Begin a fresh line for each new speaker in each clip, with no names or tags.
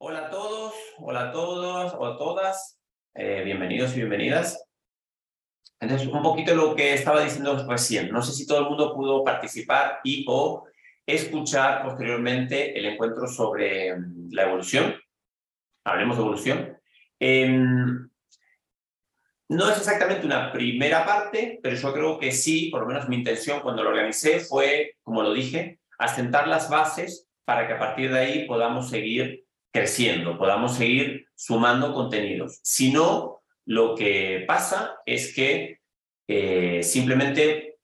Hola a todos, hola a todos o a todas, eh, bienvenidos y bienvenidas. Entonces, un poquito lo que estaba diciendo recién, no sé si todo el mundo pudo participar y o escuchar posteriormente el encuentro sobre mm, la evolución. Hablemos de evolución. Em, no es exactamente una primera parte, pero yo creo que sí, por lo menos mi intención cuando lo organicé fue, como lo dije, asentar las bases para que a partir de ahí podamos seguir creciendo, podamos seguir sumando contenidos. Si no, lo que pasa es que eh, simplemente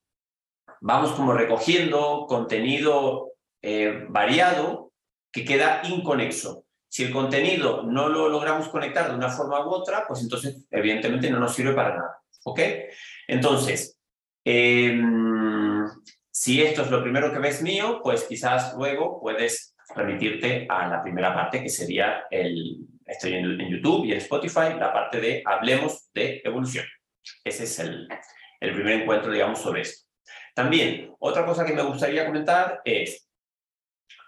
vamos como recogiendo contenido eh, variado que queda inconexo. Si el contenido no lo logramos conectar de una forma u otra, pues entonces evidentemente no nos sirve para nada. ¿Ok? Entonces, em, si esto es lo primero que ves mío, pues quizás luego puedes remitirte a la primera parte que sería el, estoy en, YouTube y en Spotify, la parte de Hablemos de Evolución. Ese es el, el primer encuentro, digamos, sobre esto. También, otra cosa que me gustaría comentar es,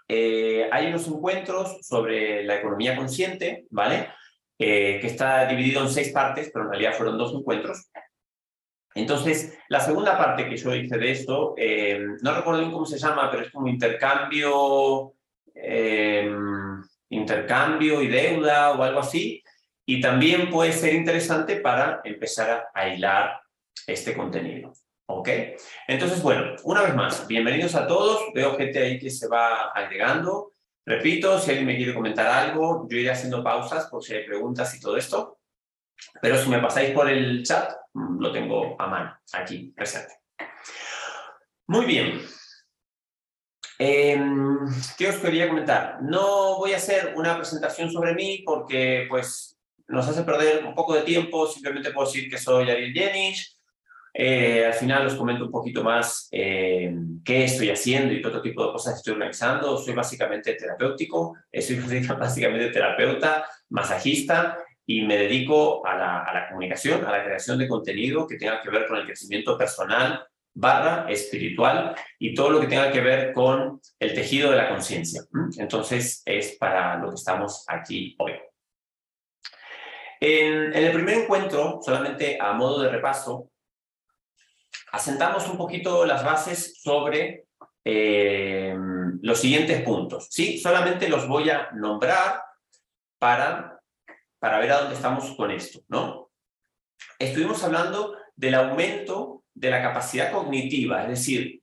eh, hay unos encuentros sobre la economía consciente, ¿vale? Eh, que está dividido en seis partes, pero en realidad fueron dos encuentros. Entonces, la segunda parte que yo hice de esto, eh, no recuerdo bien cómo se llama, pero es como intercambio Em, intercambio y deuda o algo así. Y también puede ser interesante para empezar a, hilar este contenido. ¿Ok? Entonces, bueno, una vez más, bienvenidos a todos. Veo gente ahí que se va agregando. Repito, si alguien me quiere comentar algo, yo iré haciendo pausas por si hay preguntas y todo esto. Pero si me pasáis por el chat, lo tengo a mano, aquí presente. Muy bien, Em, ¿Qué os quería comentar? No voy a hacer una presentación sobre mí porque pues, nos hace perder un poco de tiempo. Simplemente puedo decir que soy Ariel Jenisch. Eh, al final os comento un poquito más eh, qué estoy haciendo y otro tipo de cosas estoy organizando. Soy básicamente terapéutico, eh, soy básicamente terapeuta, masajista y me dedico a la, a la comunicación, a la creación de contenido que tenga que ver con el crecimiento personal, barra espiritual y todo lo que tenga que ver con el tejido de la conciencia. Entonces es para lo que estamos aquí hoy. En, el primer encuentro, solamente a modo de repaso, asentamos un poquito las bases sobre eh, los siguientes puntos. ¿sí? Solamente los voy a nombrar para, para ver a dónde estamos con esto. ¿no? Estuvimos hablando del aumento de la capacidad cognitiva, es decir,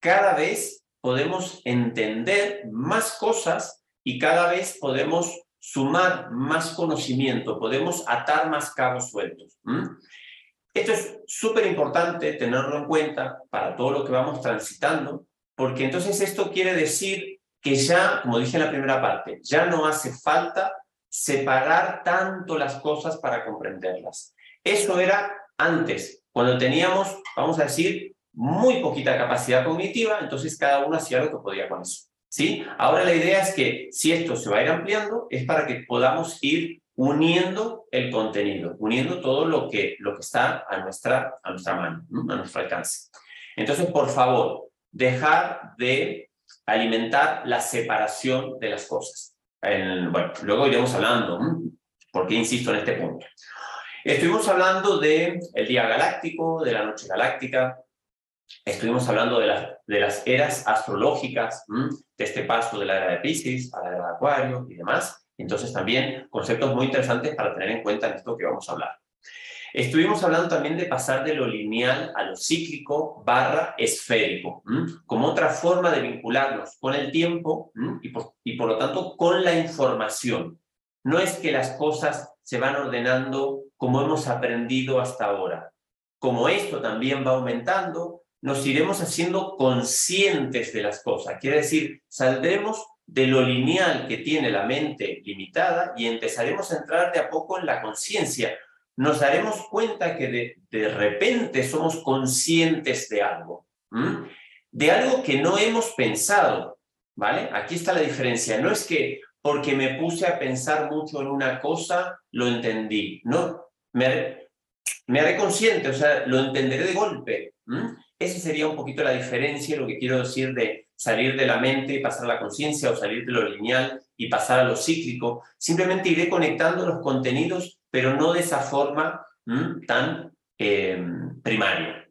cada vez podemos entender más cosas y cada vez podemos sumar más conocimiento, podemos atar más cabos sueltos. Esto es súper importante tenerlo en cuenta para todo lo que vamos transitando, porque entonces esto quiere decir que ya, como dije en la primera parte, ya no hace falta separar tanto las cosas para comprenderlas. Eso era antes, cuando teníamos, vamos a decir, muy poquita capacidad cognitiva, entonces cada uno hacía lo que podía con eso. ¿sí? Ahora la idea es que si esto se va a ir ampliando, es para que podamos ir uniendo el contenido, uniendo todo lo que, lo que está a nuestra, a nuestra mano, a nuestro alcance. Entonces, por favor, dejar de alimentar la separación de las cosas. bueno, luego iremos hablando, ¿por qué insisto en este punto? Estuvimos hablando del el día galáctico, de la noche galáctica, estuvimos hablando de, de las eras astrológicas, de este paso de la era de Pisces a la era de Acuario y demás. Entonces también conceptos muy interesantes para tener en cuenta en esto que vamos a hablar. Estuvimos hablando también de pasar de lo lineal a lo cíclico barra esférico, como otra forma de vincularnos con el tiempo y, por, y por lo tanto con la información. No es que las cosas se van ordenando como hemos aprendido hasta ahora. Como esto también va aumentando, nos iremos haciendo conscientes de las cosas. Quiere decir, saldremos de lo lineal que tiene la mente limitada y empezaremos a entrar de a poco en la conciencia. Nos daremos cuenta que de, repente somos conscientes de algo, de algo que no hemos pensado. ¿Vale? Aquí está la diferencia. No es que porque me puse a pensar mucho en una cosa, lo entendí. No, me, me haré consciente, o sea, lo entenderé de golpe. Esa sería un poquito la diferencia, lo que quiero decir de salir de la mente y pasar a la conciencia o salir de lo lineal y pasar a lo cíclico, simplemente iré conectando los contenidos, pero no de esa forma tan eh, primaria.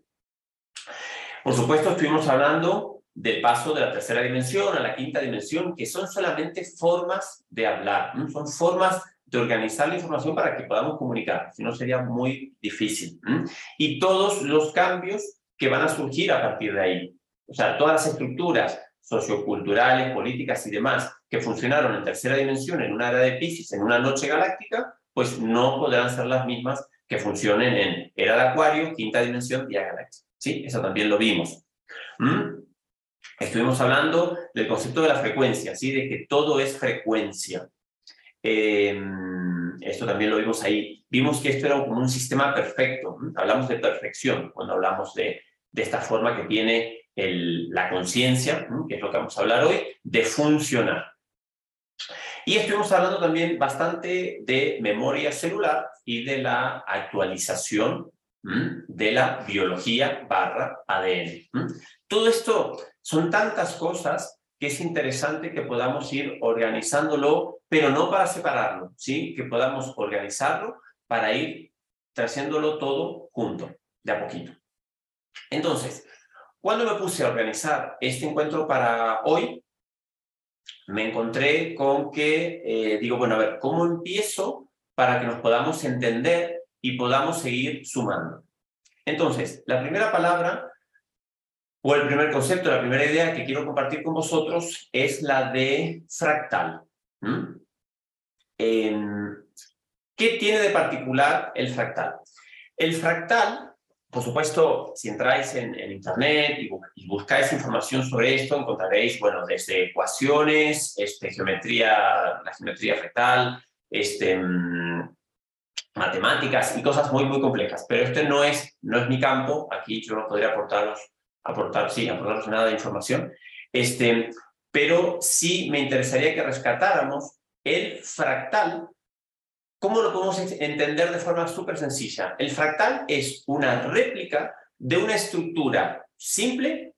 Por supuesto, estuvimos hablando del paso de la tercera dimensión a la quinta dimensión, que son solamente formas de hablar, son formas de organizar la información para que podamos comunicar, si no sería muy difícil. Y todos los cambios que van a surgir a partir de ahí. O sea, todas las estructuras socioculturales, políticas y demás que funcionaron en tercera dimensión en una era de Pisces, en una noche galáctica, pues no podrán ser las mismas que funcionen en era de Acuario, quinta dimensión, y galaxia. ¿Sí? Eso también lo vimos. Estuvimos hablando del concepto de la frecuencia, ¿sí? De que todo es frecuencia. Em, esto también lo vimos ahí. Vimos que esto era como un sistema perfecto. Hablamos de perfección cuando hablamos de, de esta forma que tiene la conciencia, que es lo que vamos a hablar hoy, de funcionar. Y estuvimos hablando también bastante de memoria celular y de la actualización de la biología barra ADN. Todo esto son tantas cosas que es interesante que podamos ir organizándolo, pero no para separarlo, ¿sí? que podamos organizarlo para ir trayéndolo todo junto, de a poquito. Entonces, cuando me puse a organizar este encuentro para hoy, me encontré con que eh, digo, bueno, a ver, ¿cómo empiezo para que nos podamos entender y podamos seguir sumando? Entonces, la primera palabra o el primer concepto, la primera idea que quiero compartir con vosotros es la de fractal. Em, ¿Qué tiene de particular el fractal? El fractal por supuesto, si entráis en, Internet y, buscáis información sobre esto, encontraréis, bueno, desde ecuaciones, este, geometría, la geometría fetal, este, mm, matemáticas y cosas muy, muy complejas. Pero este no es, no es mi campo. Aquí yo no podría aportaros, aportar, sí, aportaros nada de información. Este, pero sí me interesaría que rescatáramos el fractal ¿Cómo lo podemos entender de forma súper sencilla? El fractal es una réplica de una estructura simple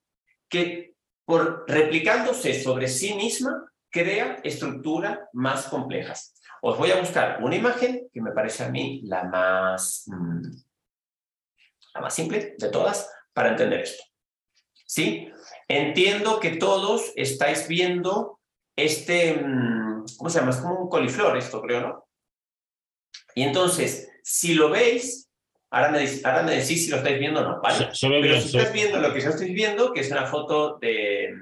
que por replicándose sobre sí misma crea estructuras más complejas. Os voy a buscar una imagen que me parece a mí la más, mm, la más simple de todas para entender esto. ¿Sí? Entiendo que todos estáis viendo este, mm, ¿cómo se llama? Es como un coliflor esto, creo, ¿no? Y entonces, si lo veis, ahora me, ahora me decís si lo estáis viendo o no, ¿vale? Pero si estáis viendo lo que yo estoy viendo, que es una foto de...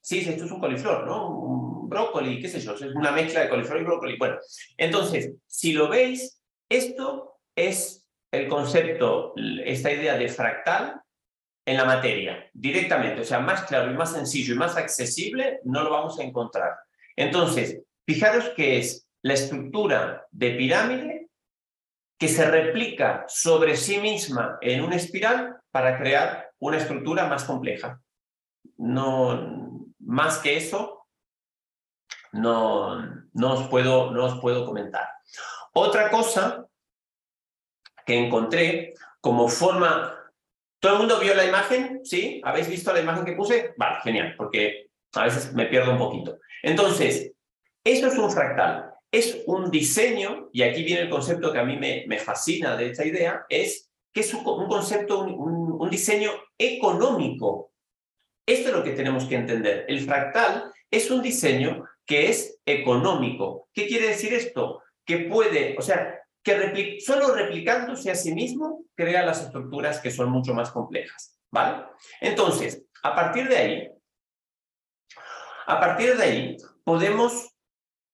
Sí, esto es un coliflor, ¿no? Un brócoli, qué sé yo, es una mezcla de coliflor y brócoli. Bueno, entonces, si lo veis, esto es el concepto, esta idea de fractal en la materia, directamente. O sea, más claro y más sencillo y más accesible no lo vamos a encontrar. Entonces, fijaros que es la estructura de pirámide que se replica sobre sí misma en una espiral para crear una estructura más compleja. No, más que eso, no, no, os puedo, no os puedo comentar. Otra cosa que encontré como forma... ¿Todo el mundo vio la imagen? ¿Sí? ¿Habéis visto la imagen que puse? Vale, genial, porque a veces me pierdo un poquito. Entonces, eso es un fractal es un diseño, y aquí viene el concepto que a mí me, fascina de esta idea, es que es un, concepto, un, un, diseño económico. Esto es lo que tenemos que entender. El fractal es un diseño que es económico. ¿Qué quiere decir esto? Que puede, o sea, que solo replicándose a sí mismo crea las estructuras que son mucho más complejas. ¿Vale? Entonces, a partir de ahí, a partir de ahí, podemos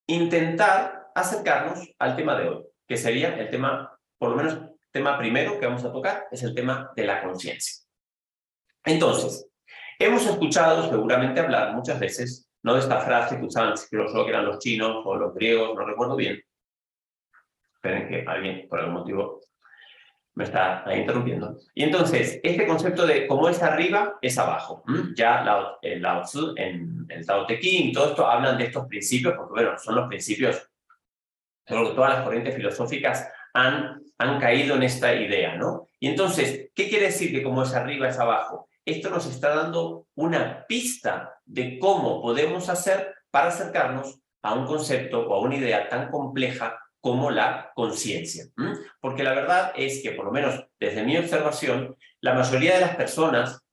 intentar acercarnos al tema de hoy, que sería el tema, por lo menos tema primero que vamos a tocar, es el tema de la conciencia. Entonces, hemos escuchado seguramente hablar muchas veces, no de esta frase que usaban, creo que eran los chinos o los griegos, no recuerdo bien. Esperen que alguien, por algún motivo, me está interrumpiendo. Y entonces, este concepto de cómo es arriba, es abajo. Ya Lao, el Lao Tzu, en el Tao Te Ching, todo esto hablan de estos principios, porque bueno, son los principios, que todas las corrientes filosóficas han, han caído en esta idea, ¿no? Y entonces, ¿qué quiere decir que como es arriba, es abajo? Esto nos está dando una pista de cómo podemos hacer para acercarnos a un concepto o a una idea tan compleja como la conciencia. Porque la verdad es que, por lo menos desde mi observación, la mayoría de las personas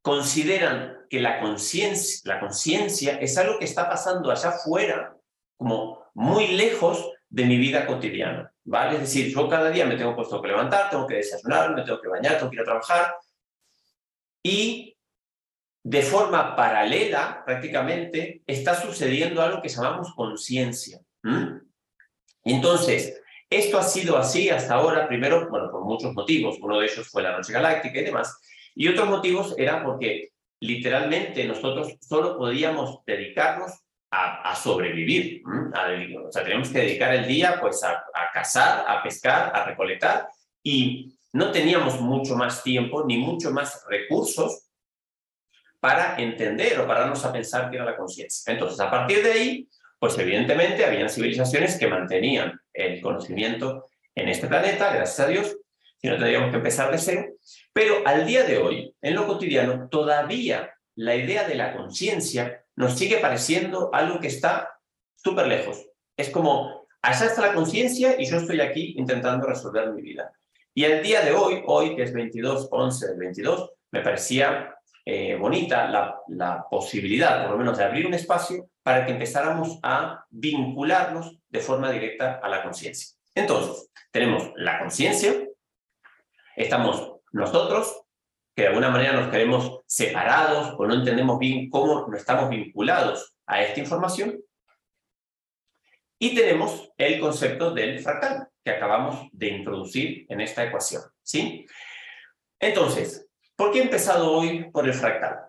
consideran que la conciencia es algo que está pasando allá afuera, como muy lejos de mi vida cotidiana, ¿vale? Es decir, yo cada día me tengo puesto que levantar, tengo que desayunar, me tengo que bañar, tengo que ir a trabajar y de forma paralela prácticamente está sucediendo algo que llamamos conciencia. Y entonces, esto ha sido así hasta ahora, primero, bueno, por muchos motivos, uno de ellos fue la noche galáctica y demás, y otros motivos eran porque literalmente nosotros solo podíamos dedicarnos a, sobrevivir. o sea, teníamos que dedicar el día pues a, a cazar, a pescar, a recolectar y no teníamos mucho más tiempo ni mucho más recursos para entender o darnos a pensar que era la conciencia. Entonces, a partir de ahí, pues evidentemente habían civilizaciones que mantenían el conocimiento en este planeta, gracias a Dios, si no tendríamos que empezar de cero, pero al día de hoy, en lo cotidiano, todavía la idea de la conciencia nos sigue pareciendo algo que está súper lejos. Es como, allá está la conciencia y yo estoy aquí intentando resolver mi vida. Y al día de hoy, hoy que es 22, 11 del 22, me parecía eh, bonita la, la posibilidad, por lo menos, de abrir un espacio para que empezáramos a vincularnos de forma directa a la conciencia. Entonces, tenemos la conciencia, estamos nosotros, que de alguna manera nos queremos separados o no entendemos bien cómo no estamos vinculados a esta información. Y tenemos el concepto del fractal que acabamos de introducir en esta ecuación. ¿sí? Entonces, ¿por qué he empezado hoy por el fractal?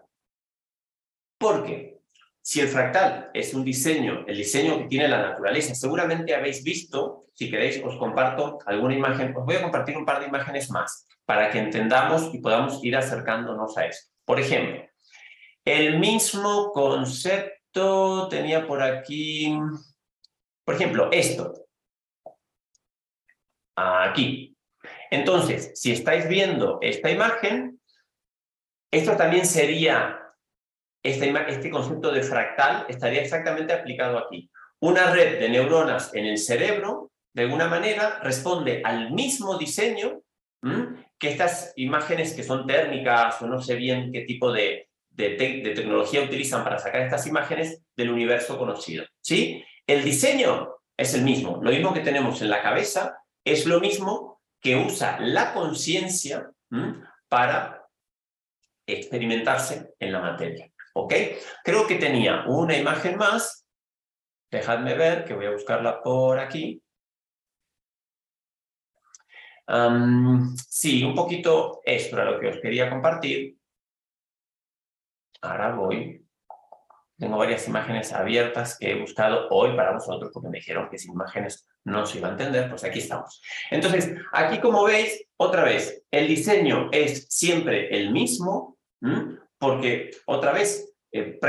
Porque si el fractal es un diseño, el diseño que tiene la naturaleza, seguramente habéis visto, si queréis os comparto alguna imagen, os voy a compartir un par de imágenes más para que entendamos y podamos ir acercándonos a esto. Por ejemplo, el mismo concepto tenía por aquí, por ejemplo, esto. Aquí. Entonces, si estáis viendo esta imagen, esto también sería este, concepto de fractal estaría exactamente aplicado aquí. Una red de neuronas en el cerebro, de alguna manera, responde al mismo diseño que estas imágenes que son térmicas o no sé bien qué tipo de, de, tecnología utilizan para sacar estas imágenes del universo conocido. ¿sí? El diseño es el mismo. Lo mismo que tenemos en la cabeza es lo mismo que usa la conciencia para experimentarse en la materia. ¿Ok? Creo que tenía una imagen más. Dejadme ver, que voy a buscarla por aquí. sí, un poquito esto era lo que os quería compartir. Ahora voy. Tengo varias imágenes abiertas que he buscado hoy para vosotros porque me dijeron que sin imágenes no se iba a entender, pues aquí estamos. Entonces, aquí como veis, otra vez, el diseño es siempre el mismo, porque otra vez eh,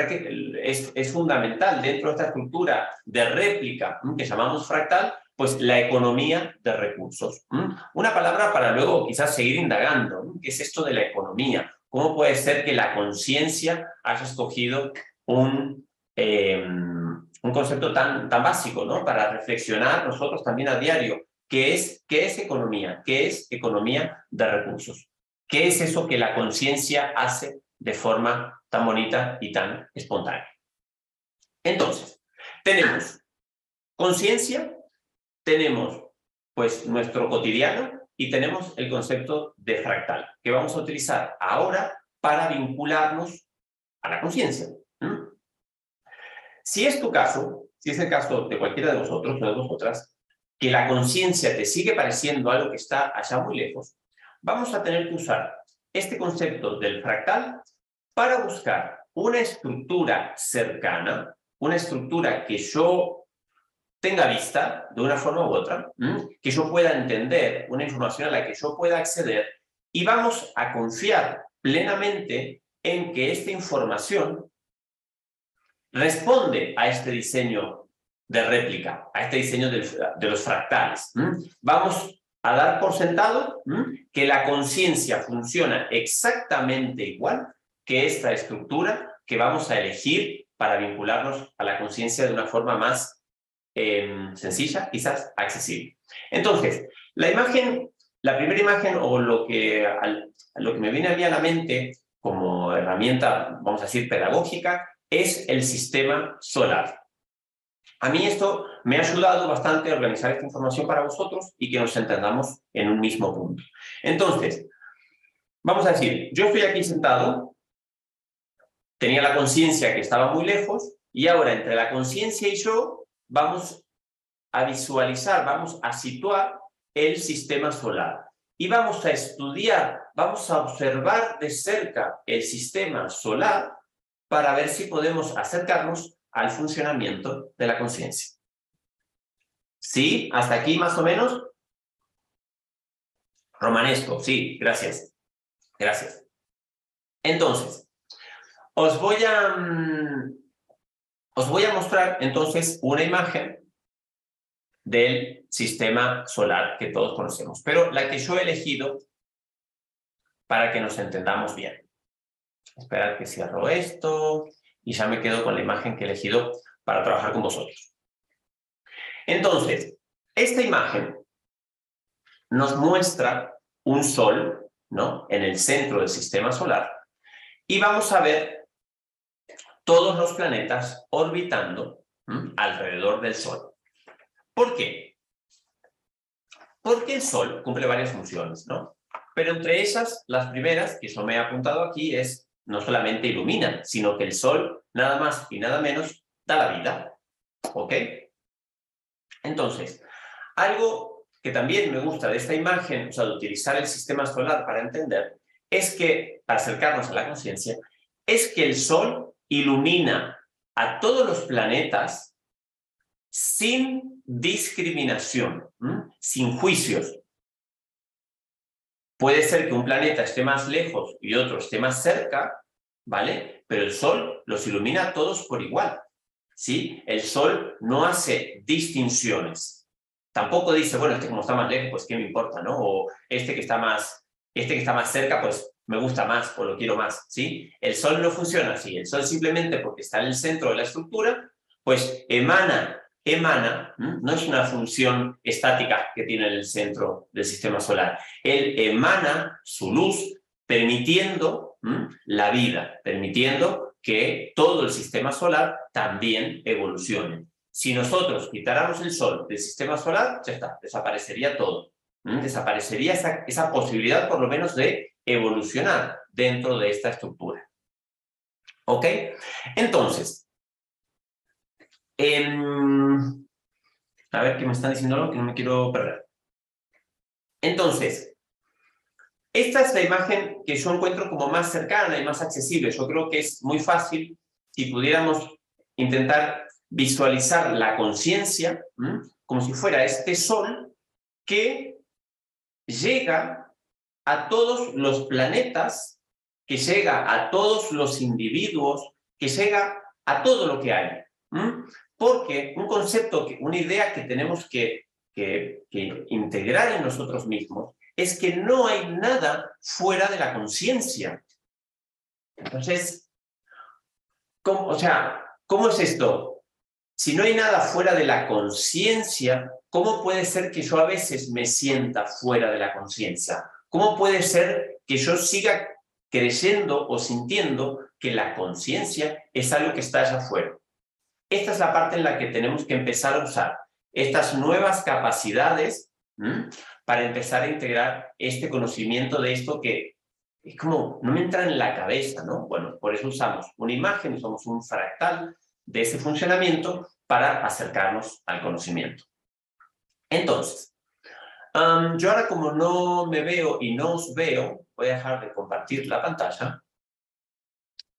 es, es, fundamental dentro de esta estructura de réplica que llamamos fractal, pues la economía de recursos. Una palabra para luego quizás seguir indagando, ¿qué es esto de la economía? ¿Cómo puede ser que la conciencia haya escogido un, em, un concepto tan, tan básico ¿no? para reflexionar nosotros también a diario? ¿Qué es, ¿Qué es economía? ¿Qué es economía de recursos? ¿Qué es eso que la conciencia hace de forma tan bonita y tan espontánea. Entonces, tenemos conciencia, tenemos pues nuestro cotidiano y tenemos el concepto de fractal, que vamos a utilizar ahora para vincularnos a la conciencia. Si es tu caso, si es el caso de cualquiera de vosotros o de vosotras, que la conciencia te sigue pareciendo algo que está allá muy lejos, vamos a tener que usar este concepto del fractal para buscar una estructura cercana, una estructura que yo tenga vista de una forma u otra, que yo pueda entender, una información a la que yo pueda acceder y vamos a confiar plenamente en que esta información responde a este diseño de réplica, a este diseño de, los fractales. Vamos a dar por sentado que la conciencia funciona exactamente igual que esta estructura que vamos a elegir para vincularnos a la conciencia de una forma más em, sencilla, quizás accesible. Entonces, la imagen, la primera imagen o lo que, lo que me viene a mí a la mente como herramienta, vamos a decir, pedagógica, es el sistema solar. A mí esto me ha ayudado bastante a organizar esta información para vosotros y que nos entendamos en un mismo punto. Entonces, vamos a decir, yo estoy aquí sentado, tenía la conciencia que estaba muy lejos y ahora entre la conciencia y yo vamos a visualizar, vamos a situar el sistema solar y vamos a estudiar, vamos a observar de cerca el sistema solar para ver si podemos acercarnos al funcionamiento de la conciencia. ¿Sí? ¿Hasta aquí más o menos? Romanesco, sí, gracias. Gracias. Entonces, os voy a, mm, os voy a mostrar entonces una imagen del sistema solar que todos conocemos, pero la que yo he elegido para que nos entendamos bien. Esperad que cierro esto y ya me quedo con la imagen que he elegido para trabajar con vosotros. Entonces, esta imagen nos muestra un sol ¿no? en el centro del sistema solar y vamos a ver todos los planetas orbitando alrededor del Sol. ¿Por qué? Porque el Sol cumple varias funciones, ¿no? Pero entre esas, las primeras, que yo me he apuntado aquí, es no solamente ilumina, sino que el sol, nada más y nada menos, da la vida. ¿Ok? Entonces, algo que también me gusta de esta imagen, o sea, de utilizar el sistema solar para entender, es que, para acercarnos a la conciencia, es que el sol ilumina a todos los planetas sin discriminación, sin juicios. Puede ser que un planeta esté más lejos y otro esté más cerca, ¿vale? Pero el Sol los ilumina a todos por igual, ¿sí? El Sol no hace distinciones. Tampoco dice, bueno, este como está más lejos, pues qué me importa, ¿no? O este que está más, este que está más cerca, pues me gusta más o lo quiero más, ¿sí? El Sol no funciona así. El Sol simplemente porque está en el centro de la estructura, pues emana emana, no es una función estática que tiene en el centro del sistema solar. Él emana su luz permitiendo la vida, permitiendo que todo el sistema solar también evolucione. Si nosotros quitáramos el Sol del sistema solar, ya está, desaparecería todo. Desaparecería esa, esa posibilidad por lo menos de evolucionar dentro de esta estructura. ¿Ok? Entonces, Em, a ver, qué me están diciendo algo que no me quiero perder. Entonces, esta es la imagen que yo encuentro como más cercana y más accesible. Yo creo que es muy fácil si pudiéramos intentar visualizar la conciencia como si fuera este sol que llega a todos los planetas, que llega a todos los individuos, que llega a todo lo que hay. Porque un concepto, una idea que tenemos que, integrar en nosotros mismos es que no hay nada fuera de la conciencia. Entonces, o sea, ¿cómo es esto? Si no hay nada fuera de la conciencia, ¿cómo puede ser que yo a veces me sienta fuera de la conciencia? ¿Cómo puede ser que yo siga creyendo o sintiendo que la conciencia es algo que está allá afuera? Esta es la parte en la que tenemos que empezar a usar estas nuevas capacidades para empezar a integrar este conocimiento de esto que es como, no me entra en la cabeza, ¿no? Bueno, por eso usamos una imagen, usamos un fractal de ese funcionamiento para acercarnos al conocimiento. Entonces, yo ahora como no me veo y no os veo, voy a dejar de compartir la pantalla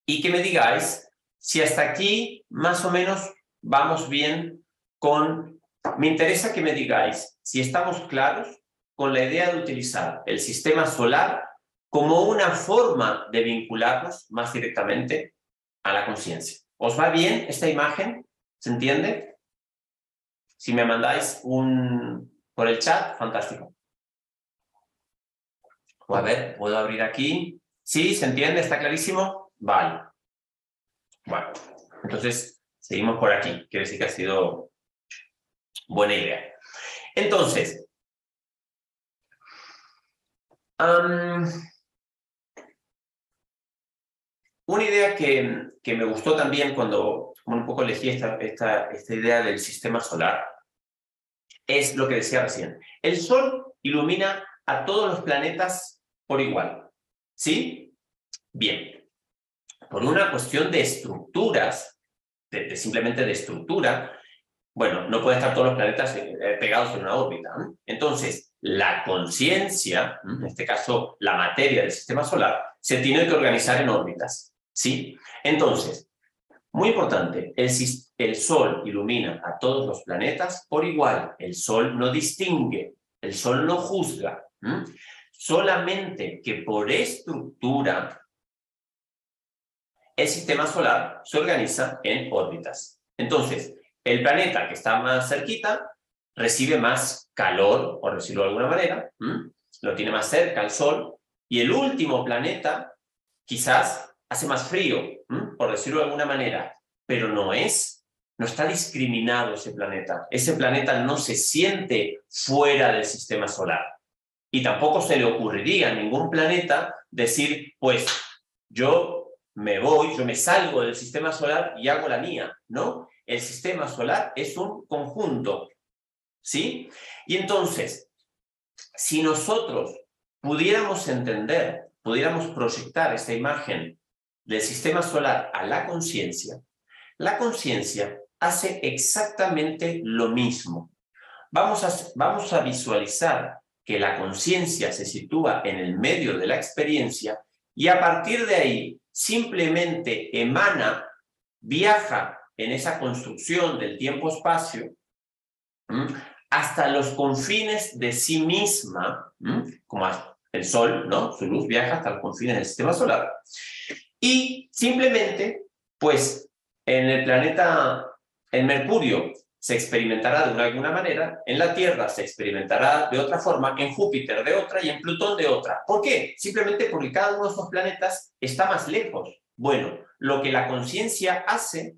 y que me digáis si hasta aquí más o menos vamos bien con... Me interesa que me digáis si estamos claros con la idea de utilizar el sistema solar como una forma de vincularnos más directamente a la conciencia. ¿Os va bien esta imagen? ¿Se entiende? Si me mandáis un por el chat, fantástico. a ver, puedo abrir aquí. ¿Sí? ¿Se entiende? ¿Está clarísimo? Vale. Bueno, Entonces, seguimos por aquí. Quiere decir que ha sido buena idea. Entonces, una idea que, que, me gustó también cuando un poco elegí esta, esta, esta idea del sistema solar es lo que decía recién. El Sol ilumina a todos los planetas por igual. ¿Sí? Bien. Por una cuestión de estructuras, simplemente de estructura, bueno, no pueden estar todos los planetas eh, pegados en una órbita. Entonces, la conciencia, en este caso la materia del sistema solar, se tiene que organizar en órbitas. ¿Sí? Entonces, muy importante, el, el Sol ilumina a todos los planetas por igual. El Sol no distingue, el Sol no juzga. Solamente que por estructura el sistema solar se organiza en órbitas. Entonces, el planeta que está más cerquita recibe más calor, por decirlo de alguna manera, lo tiene más cerca al Sol, y el último planeta quizás hace más frío, por decirlo de alguna manera, pero no es, no está discriminado ese planeta. Ese planeta no se siente fuera del sistema solar. Y tampoco se le ocurriría a ningún planeta decir, pues yo me voy, yo me salgo del sistema solar y hago la mía, ¿no? El sistema solar es un conjunto, ¿sí? Y entonces, si nosotros pudiéramos entender, pudiéramos proyectar esta imagen del sistema solar a la conciencia, la conciencia hace exactamente lo mismo. Vamos a, vamos a visualizar que la conciencia se sitúa en el medio de la experiencia y a partir de ahí simplemente emana, viaja en esa construcción del tiempo-espacio hasta los confines de sí misma, como el Sol, ¿no? Su luz viaja hasta los confines del sistema solar. Y simplemente, pues, en el planeta, en Mercurio, se experimentará de alguna manera, en la Tierra se experimentará de otra forma, en Júpiter de otra y en Plutón de otra. ¿Por qué? Simplemente porque cada uno de estos planetas está más lejos. Bueno, lo que la conciencia hace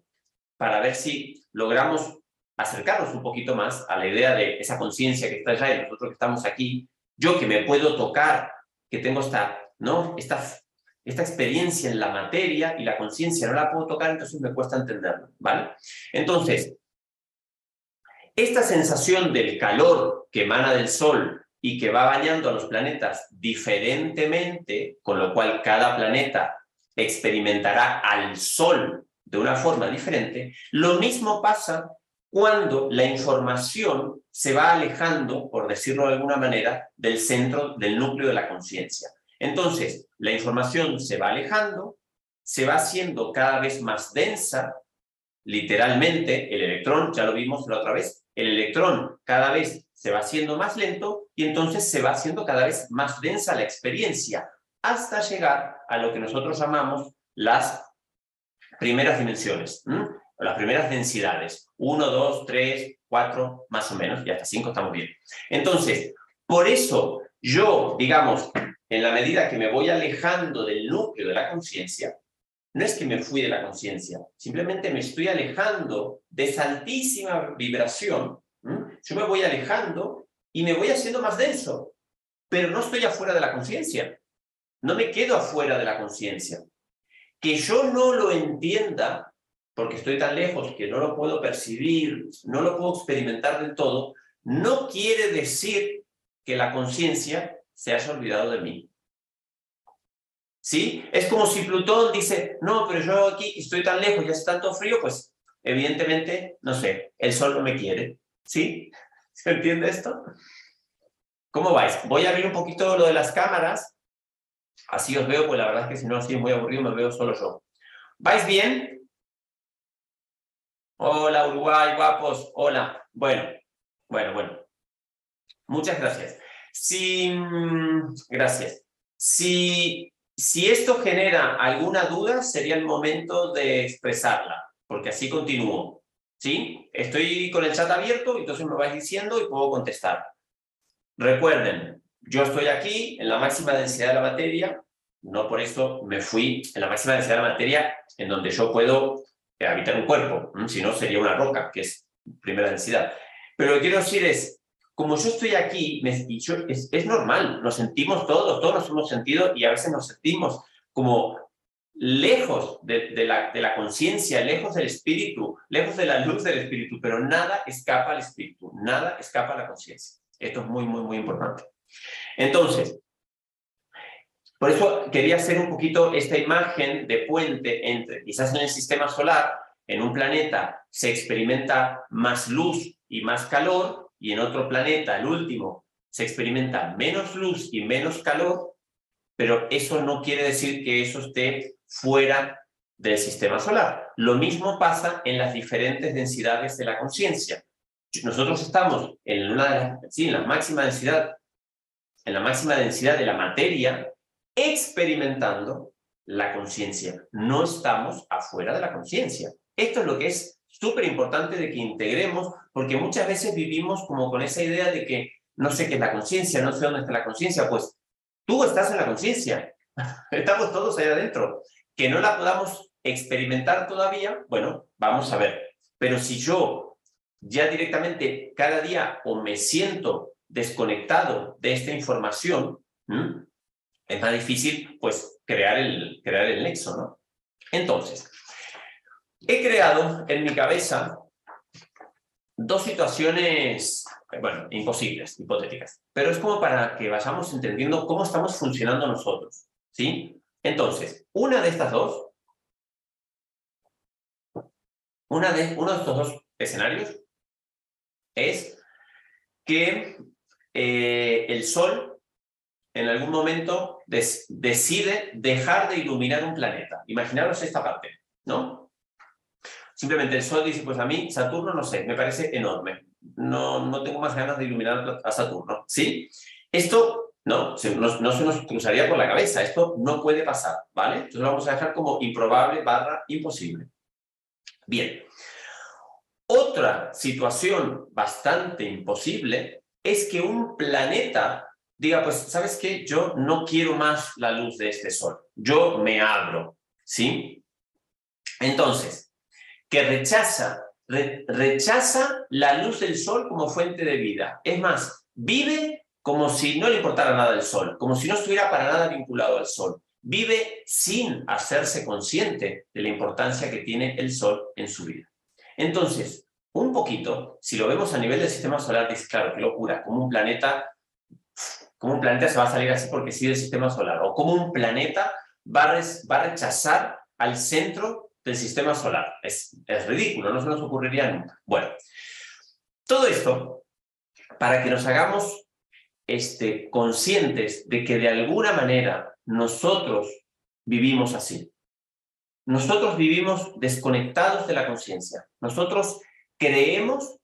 para ver si logramos acercarnos un poquito más a la idea de esa conciencia que está allá y nosotros que estamos aquí, yo que me puedo tocar, que tengo esta, ¿no? esta, esta experiencia en la materia y la conciencia no la puedo tocar, entonces me cuesta entenderlo, ¿vale? Entonces, esta sensación del calor que emana del Sol y que va bañando a los planetas diferentemente, con lo cual cada planeta experimentará al Sol de una forma diferente, lo mismo pasa cuando la información se va alejando, por decirlo de alguna manera, del centro, del núcleo de la conciencia. Entonces, la información se va alejando, se va haciendo cada vez más densa, literalmente el electrón, ya lo vimos la otra vez, el electrón cada vez se va haciendo más lento y entonces se va haciendo cada vez más densa la experiencia hasta llegar a lo que nosotros llamamos las primeras dimensiones, las primeras densidades. Uno, dos, tres, cuatro, más o menos, y hasta cinco estamos bien. Entonces, por eso yo, digamos, en la medida que me voy alejando del núcleo de la conciencia, no es que me fui de la conciencia, simplemente me estoy alejando de esa altísima vibración. Yo me voy alejando y me voy haciendo más denso, pero no estoy afuera de la conciencia. No me quedo afuera de la conciencia. Que yo no lo entienda, porque estoy tan lejos que no lo puedo percibir, no lo puedo experimentar del todo, no quiere decir que la conciencia se haya olvidado de mí. ¿Sí? Es como si Plutón dice, no, pero yo aquí estoy tan lejos y hace tanto frío, pues evidentemente, no sé, el sol no me quiere. ¿Sí? ¿Se entiende esto? ¿Cómo vais? Voy a abrir un poquito lo de las cámaras. Así os veo, pues la verdad es que si no así es muy aburrido, me veo solo yo. ¿Vais bien? Hola, Uruguay, guapos. Hola. Bueno, bueno, bueno. Muchas gracias. Sí, gracias. Si si esto genera alguna duda, sería el momento de expresarla, porque así continúo. ¿Sí? Estoy con el chat abierto, entonces me vais diciendo y puedo contestar. Recuerden, yo estoy aquí en la máxima densidad de la materia, no por eso me fui en la máxima densidad de la materia en donde yo puedo habitar un cuerpo, si no sería una roca, que es primera densidad. Pero lo que quiero decir es, como yo estoy aquí, me, es, es, normal, nos sentimos todos, todos nos hemos sentido y a veces nos sentimos como lejos de, la, de la conciencia, lejos del espíritu, lejos de la luz del espíritu, pero nada escapa al espíritu, nada escapa a la conciencia. Esto es muy, muy, muy importante. Entonces, por eso quería hacer un poquito esta imagen de puente entre, quizás en el sistema solar, en un planeta se experimenta más luz y más calor, y en otro planeta, el último, se experimenta menos luz y menos calor, pero eso no quiere decir que eso esté fuera del sistema solar. Lo mismo pasa en las diferentes densidades de la conciencia. Nosotros estamos en una en la máxima densidad, en la máxima densidad de la materia, experimentando la conciencia. No estamos afuera de la conciencia. Esto es lo que es súper importante de que integremos, porque muchas veces vivimos como con esa idea de que no sé qué es la conciencia, no sé dónde está la conciencia. Pues tú estás en la conciencia, estamos todos ahí adentro. Que no la podamos experimentar todavía, bueno, vamos a ver. Pero si yo ya directamente cada día o me siento desconectado de esta información, es más difícil, pues, crear el, crear el nexo, ¿no? Entonces, he creado en mi cabeza dos situaciones, bueno, imposibles, hipotéticas, pero es como para que vayamos entendiendo cómo estamos funcionando nosotros, ¿sí? Entonces, una de estas dos, una de, uno de estos dos escenarios es que eh, el Sol en algún momento decide dejar de iluminar un planeta. Imaginaros esta parte, ¿no? Simplemente el Sol dice, pues a mí Saturno, no sé, me parece enorme. No, no tengo más ganas de iluminar a Saturno, ¿sí? Esto no, no, se nos cruzaría por la cabeza, esto no puede pasar, ¿vale? Entonces lo vamos a dejar como improbable barra imposible. Bien. Otra situación bastante imposible es que un planeta diga, pues, ¿sabes qué? Yo no quiero más la luz de este sol. Yo me abro, ¿sí? Entonces, que rechaza, rechaza la luz del sol como fuente de vida. Es más, vive como si no le importara nada el sol, como si no estuviera para nada vinculado al sol. Vive sin hacerse consciente de la importancia que tiene el sol en su vida. Entonces, un poquito, si lo vemos a nivel del sistema solar, es claro, qué locura, como un planeta cómo un planeta se va a salir así porque sí del sistema solar, o cómo un planeta va va a rechazar al centro del sistema solar. Es, es ridículo, no se nos ocurriría nunca. Bueno, todo esto para que nos hagamos este, conscientes de que de alguna manera nosotros vivimos así. Nosotros vivimos desconectados de la conciencia. Nosotros creemos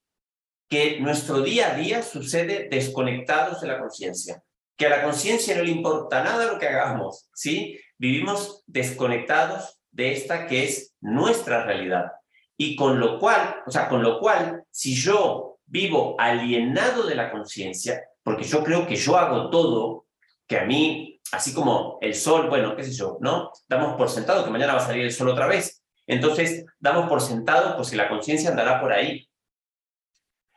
que nuestro día a día sucede desconectados de la conciencia que a la conciencia no le importa nada lo que hagamos, ¿sí? Vivimos desconectados de esta que es nuestra realidad. Y con lo cual, o sea, con lo cual, si yo vivo alienado de la conciencia, porque yo creo que yo hago todo, que a mí, así como el sol, bueno, qué sé yo, ¿no? Damos por sentado que mañana va a salir el sol otra vez. Entonces, damos por sentado pues que la conciencia andará por ahí.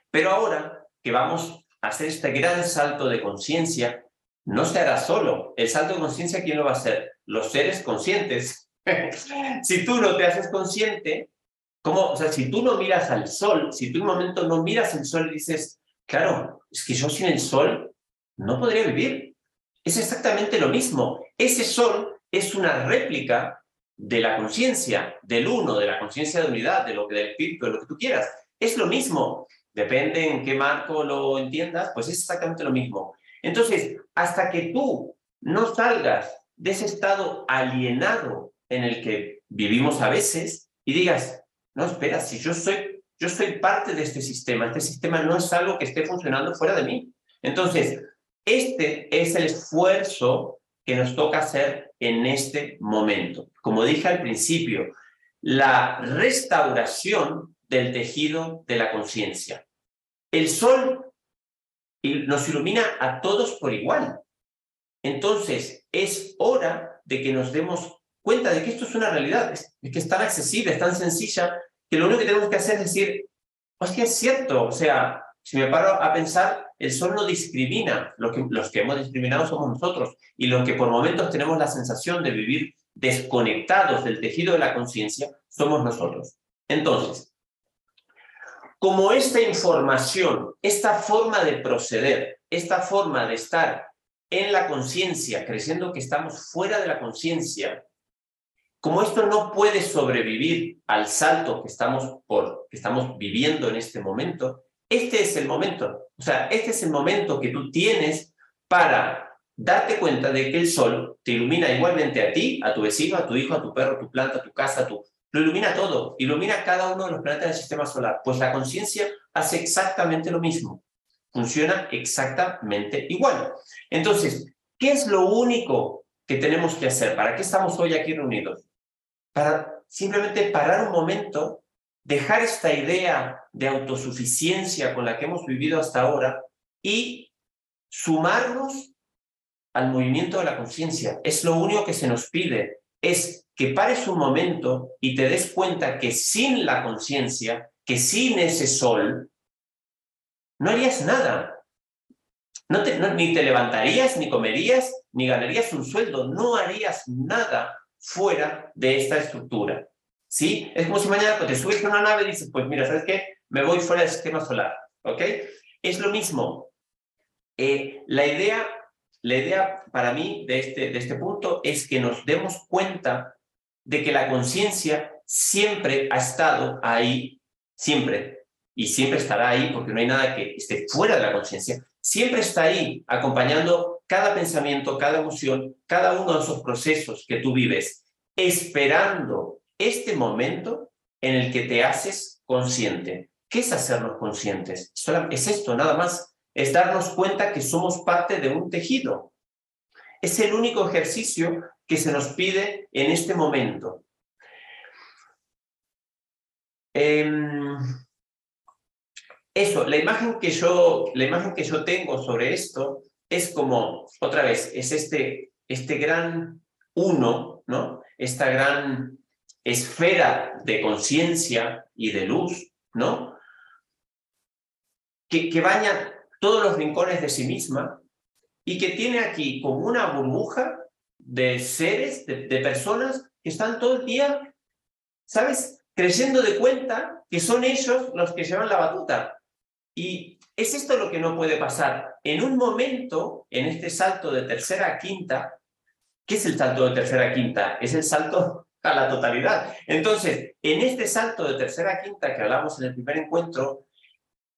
Pero ahora que vamos a hacer este gran salto de conciencia, no se hará solo. El salto de conciencia, ¿quién lo va a hacer? Los seres conscientes. si tú no te haces consciente, ¿cómo? O sea, si tú no miras al sol, si tú un momento no miras el sol y dices, claro, es que yo sin el sol no podría vivir. Es exactamente lo mismo. Ese sol es una réplica de la conciencia, del uno, de la conciencia de unidad, de lo que del espíritu, de lo que tú quieras. Es lo mismo. Depende en qué marco lo entiendas, pues es exactamente lo mismo. Entonces, hasta que tú no salgas de ese estado alienado en el que vivimos a veces y digas, no, espera, si yo soy, yo soy parte de este sistema, este sistema no es algo que esté funcionando fuera de mí. Entonces, este es el esfuerzo que nos toca hacer en este momento. Como dije al principio, la restauración del tejido de la conciencia. El sol nos ilumina a todos por igual. Entonces, es hora de que nos demos cuenta de que esto es una realidad, es, que es tan accesible, es tan sencilla, que lo único que tenemos que hacer es decir, hostia, es cierto, o sea, si me paro a pensar, el sol no discrimina, los que, los que hemos discriminado somos nosotros, y los que por momentos tenemos la sensación de vivir desconectados del tejido de la conciencia, somos nosotros. Entonces, como esta información, esta forma de proceder, esta forma de estar en la conciencia, creciendo que estamos fuera de la conciencia, como esto no puede sobrevivir al salto que estamos, por, que estamos viviendo en este momento, este es el momento. O sea, este es el momento que tú tienes para darte cuenta de que el sol te ilumina igualmente a ti, a tu vecino, a tu hijo, a tu perro, a tu planta, a tu casa, a tu... Lo ilumina todo, ilumina cada uno de los planetas del sistema solar. Pues la conciencia hace exactamente lo mismo. Funciona exactamente igual. Entonces, ¿qué es lo único que tenemos que hacer? ¿Para qué estamos hoy aquí reunidos? Para simplemente parar un momento, dejar esta idea de autosuficiencia con la que hemos vivido hasta ahora y sumarnos al movimiento de la conciencia. Es lo único que se nos pide, es que pares un momento y te des cuenta que sin la conciencia, que sin ese sol, no harías nada. No ni te levantarías, ni comerías, ni ganarías un sueldo. No harías nada fuera de esta estructura. ¿Sí? Es como si mañana te subes a una nave y dices, pues mira, ¿sabes qué? Me voy fuera del sistema solar. ¿Ok? Es lo mismo. Eh, la idea la idea para mí de este, de este punto es que nos demos cuenta de que la conciencia siempre ha estado ahí, siempre, y siempre estará ahí porque no hay nada que esté fuera de la conciencia, siempre está ahí acompañando cada pensamiento, cada emoción, cada uno de esos procesos que tú vives, esperando este momento en el que te haces consciente. ¿Qué es hacernos conscientes? Es esto, nada más es darnos cuenta que somos parte de un tejido. Es el único ejercicio que se nos pide en este momento. Em, eso, la imagen, que yo, la imagen que yo tengo sobre esto es como, otra vez, es este, este gran uno, ¿no? Esta gran esfera de conciencia y de luz, ¿no? Que, que baña todos los rincones de sí misma y que tiene aquí como una burbuja de seres, de, personas que están todo el día, ¿sabes? Creyendo de cuenta que son ellos los que llevan la batuta. Y es esto lo que no puede pasar. En un momento, en este salto de tercera a quinta, ¿qué es el salto de tercera a quinta? Es el salto a la totalidad. Entonces, en este salto de tercera a quinta que hablamos en el primer encuentro,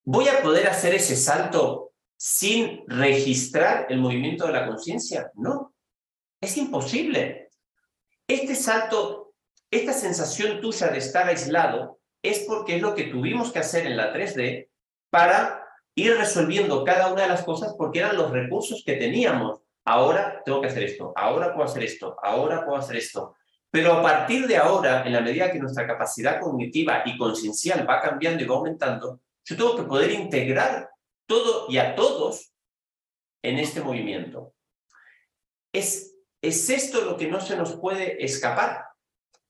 ¿Voy a poder hacer ese salto sin registrar el movimiento de la conciencia? No, es imposible. Este salto, esta sensación tuya de estar aislado, es porque es lo que tuvimos que hacer en la 3D para ir resolviendo cada una de las cosas porque eran los recursos que teníamos. Ahora tengo que hacer esto, ahora puedo hacer esto, ahora puedo hacer esto. Pero a partir de ahora, en la medida que nuestra capacidad cognitiva y conciencial va cambiando y va aumentando, yo tengo que poder integrar todo y a todos en este movimiento. Es, es esto lo que no se nos puede escapar.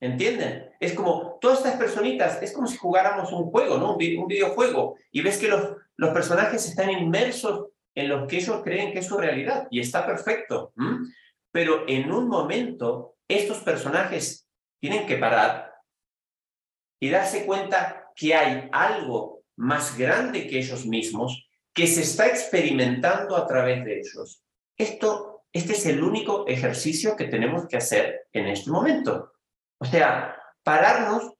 ¿Entienden? Es como todas estas personitas, es como si jugáramos un juego, ¿no? Un, videojuego, y ves que los, los personajes están inmersos en lo que ellos creen que es su realidad, y está perfecto. Pero en un momento, estos personajes tienen que parar y darse cuenta que hay algo más grande que ellos mismos que se está experimentando a través de ellos. Esto, este es el único ejercicio que tenemos que hacer en este momento. O sea, pararnos,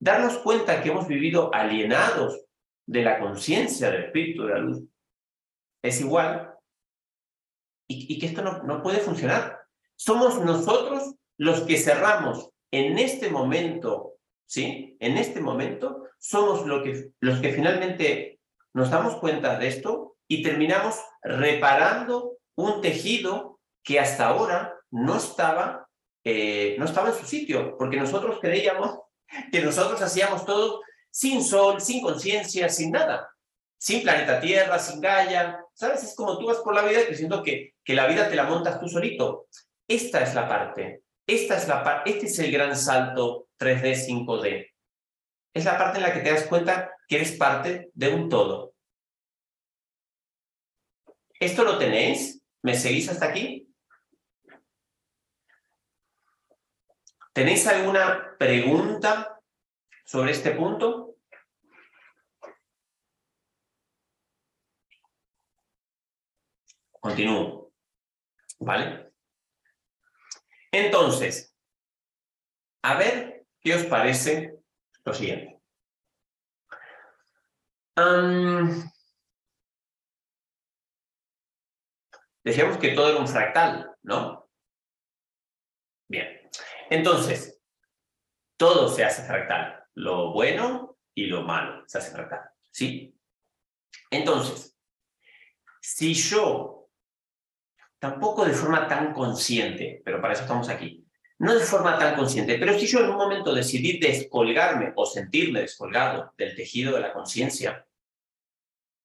darnos cuenta que hemos vivido alienados de la conciencia del espíritu de la luz. Es igual. Y, que esto no, no puede funcionar. Somos nosotros los que cerramos en este momento, ¿sí? En este momento somos lo que, los que finalmente nos damos cuenta de esto y terminamos reparando un tejido que hasta ahora no estaba, eh, no estaba en su sitio, porque nosotros creíamos que nosotros hacíamos todo sin sol, sin conciencia, sin nada, sin planeta Tierra, sin Gaia, ¿sabes? Es como tú vas por la vida creyendo que, que la vida te la montas tú solito. Esta es la parte, esta es la este es el gran salto 3D, 5D. Es la parte en la que te das cuenta que eres parte de un todo. ¿Esto lo tenéis? ¿Me seguís hasta aquí? ¿Tenéis alguna pregunta sobre este punto? Continúo. ¿Vale? Entonces, a ver qué os parece lo siguiente. decíamos que todo era un fractal, ¿no? Bien. Entonces, todo se hace fractal. Lo bueno y lo malo se hace fractal. ¿Sí? Entonces, si yo, tampoco de forma tan consciente, pero para eso estamos aquí, no de forma tan consciente, pero si yo en un momento decidí descolgarme o sentirme descolgado del tejido de la conciencia,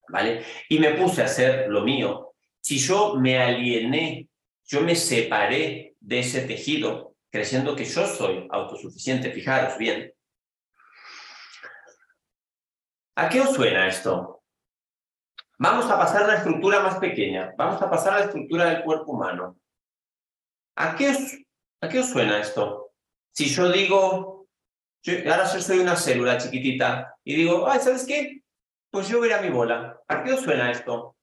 ¿vale? Y me puse a hacer lo mío, si yo me aliené, yo me separé de ese tejido, creyendo que yo soy autosuficiente, fijaros bien, ¿a qué os suena esto? Vamos a pasar a la estructura más pequeña, vamos a pasar a la estructura del cuerpo humano. ¿A qué os ¿A qué os suena esto? Si yo digo, ahora yo soy una célula chiquitita y digo, ay, ¿sabes qué? Pues yo voy a mi bola. ¿A qué os suena esto?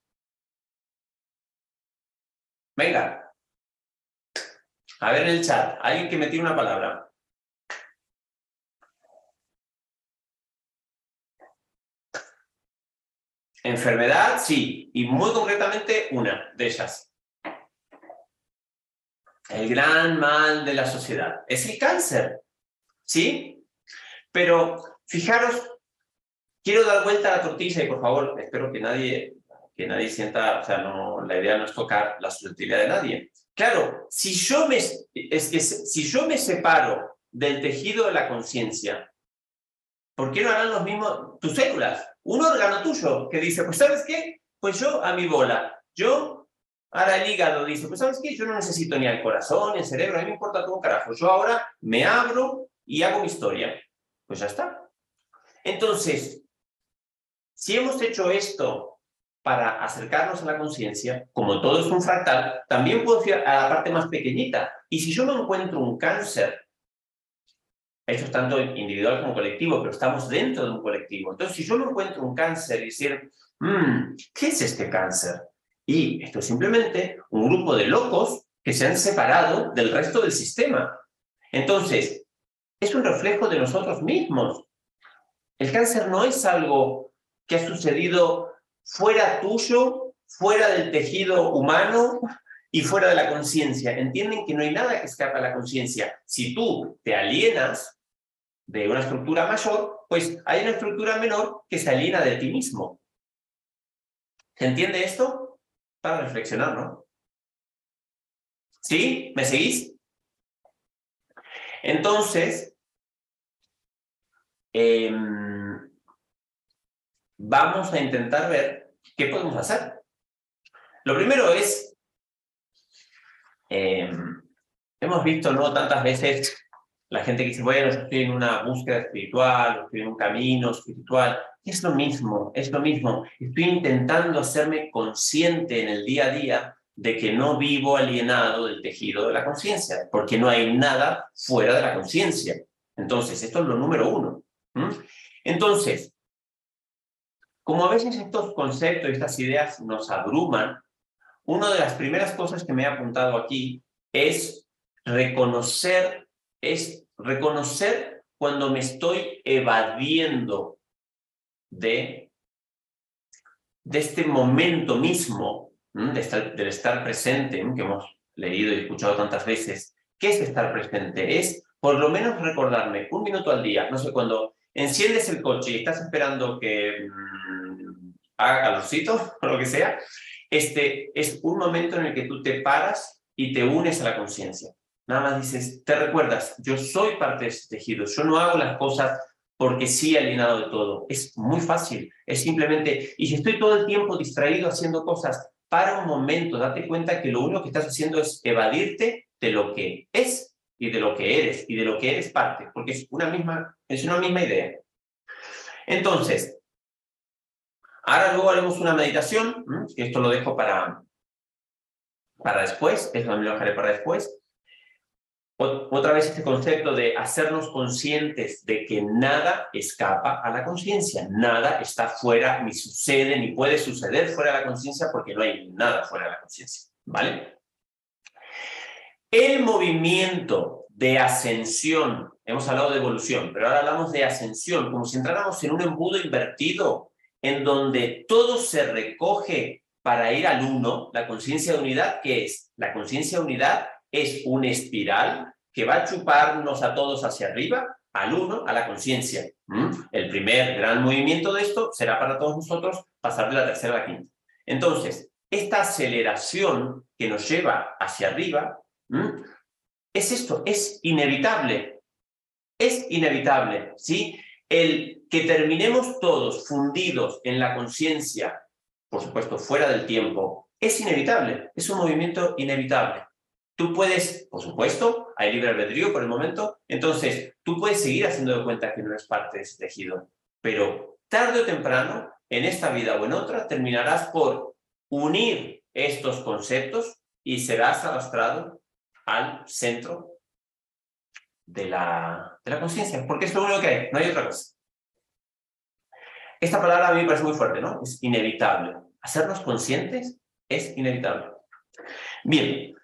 Venga. A ver en el chat, alguien que me tire una palabra. Enfermedad, sí, y muy concretamente una de ellas el gran mal de la sociedad. Es el cáncer, ¿sí? Pero fijaros, quiero dar vuelta a la tortilla y por favor, espero que nadie, que nadie sienta, o sea, no, la idea no es tocar la susceptibilidad de nadie. Claro, si yo me, es que si yo me separo del tejido de la conciencia, ¿por qué no harán los mismos tus células? Un órgano tuyo que dice, pues ¿sabes qué? Pues yo a mi bola, yo Ahora el hígado dice, pues ¿sabes qué? Yo no necesito ni el corazón, ni el cerebro, a mí me importa todo un carajo. Yo ahora me abro y hago mi historia. Pues ya está. Entonces, si hemos hecho esto para acercarnos a la conciencia, como todo es un fractal, también puedo ir a la parte más pequeñita. Y si yo me encuentro un cáncer, esto es tanto individual como colectivo, pero estamos dentro de un colectivo. Entonces, si yo me encuentro un cáncer y decir, mm, ¿qué es este cáncer? Y esto es simplemente un grupo de locos que se han separado del resto del sistema. Entonces, es un reflejo de nosotros mismos. El cáncer no es algo que ha sucedido fuera tuyo, fuera del tejido humano y fuera de la conciencia. Entienden que no hay nada que escapa a la conciencia. Si tú te alienas de una estructura mayor, pues hay una estructura menor que se aliena de ti mismo. ¿Se entiende esto? para reflexionar, ¿no? ¿Sí? ¿Me seguís? Entonces, em, vamos a intentar ver qué podemos hacer. Lo primero es, em, hemos visto ¿no? tantas veces la gente que dice, bueno, yo estoy en una búsqueda espiritual, estoy en un camino espiritual. Es lo mismo, es lo mismo. Estoy intentando hacerme consciente en el día a día de que no vivo alienado del tejido de la conciencia, porque no hay nada fuera de la conciencia. Entonces, esto es lo número uno. Entonces, como a veces estos conceptos, estas ideas nos abruman, una de las primeras cosas que me he apuntado aquí es reconocer es reconocer cuando me estoy evadiendo de, de este momento mismo, del estar presente, que hemos leído y escuchado tantas veces. ¿Qué es estar presente? Es por lo menos recordarme un minuto al día, no sé, cuando enciendes el coche y estás esperando que mmm, haga calorcito o lo que sea, este es un momento en el que tú te paras y te unes a la conciencia. Nada más dices, te recuerdas, yo soy parte de este tejido, yo no hago las cosas porque sí alienado de todo. Es muy fácil, es simplemente, y si estoy todo el tiempo distraído haciendo cosas, para un momento, date cuenta que lo único que estás haciendo es evadirte de lo que es y de lo que eres y de lo que eres parte, porque es una misma, es una misma idea. Entonces, ahora luego haremos una meditación, esto lo dejo para, para después, eso lo dejaré para después. Otra vez este concepto de hacernos conscientes de que nada escapa a la conciencia, nada está fuera, ni sucede, ni puede suceder fuera de la conciencia porque no hay nada fuera de la conciencia, ¿vale? El movimiento de ascensión, hemos hablado de evolución, pero ahora hablamos de ascensión, como si entráramos en un embudo invertido en donde todo se recoge para ir al uno, la conciencia de unidad, ¿qué es? La conciencia de unidad es una espiral que va a chuparnos a todos hacia arriba, al uno, a la conciencia. El primer gran movimiento de esto será para todos nosotros pasar de la tercera a la quinta. Entonces, esta aceleración que nos lleva hacia arriba es esto, es inevitable. Es inevitable, ¿sí? El que terminemos todos fundidos en la conciencia, por supuesto, fuera del tiempo, es inevitable, es un movimiento inevitable. Tú puedes, por supuesto, hay libre albedrío por el momento, entonces tú puedes seguir haciendo de cuenta que no eres parte de ese tejido, pero tarde o temprano, en esta vida o en otra, terminarás por unir estos conceptos y serás arrastrado al centro de la, de la conciencia, porque es lo único que hay, no hay otra cosa. Esta palabra a mí me parece muy fuerte, ¿no? Es inevitable. Hacernos conscientes es inevitable. Bien,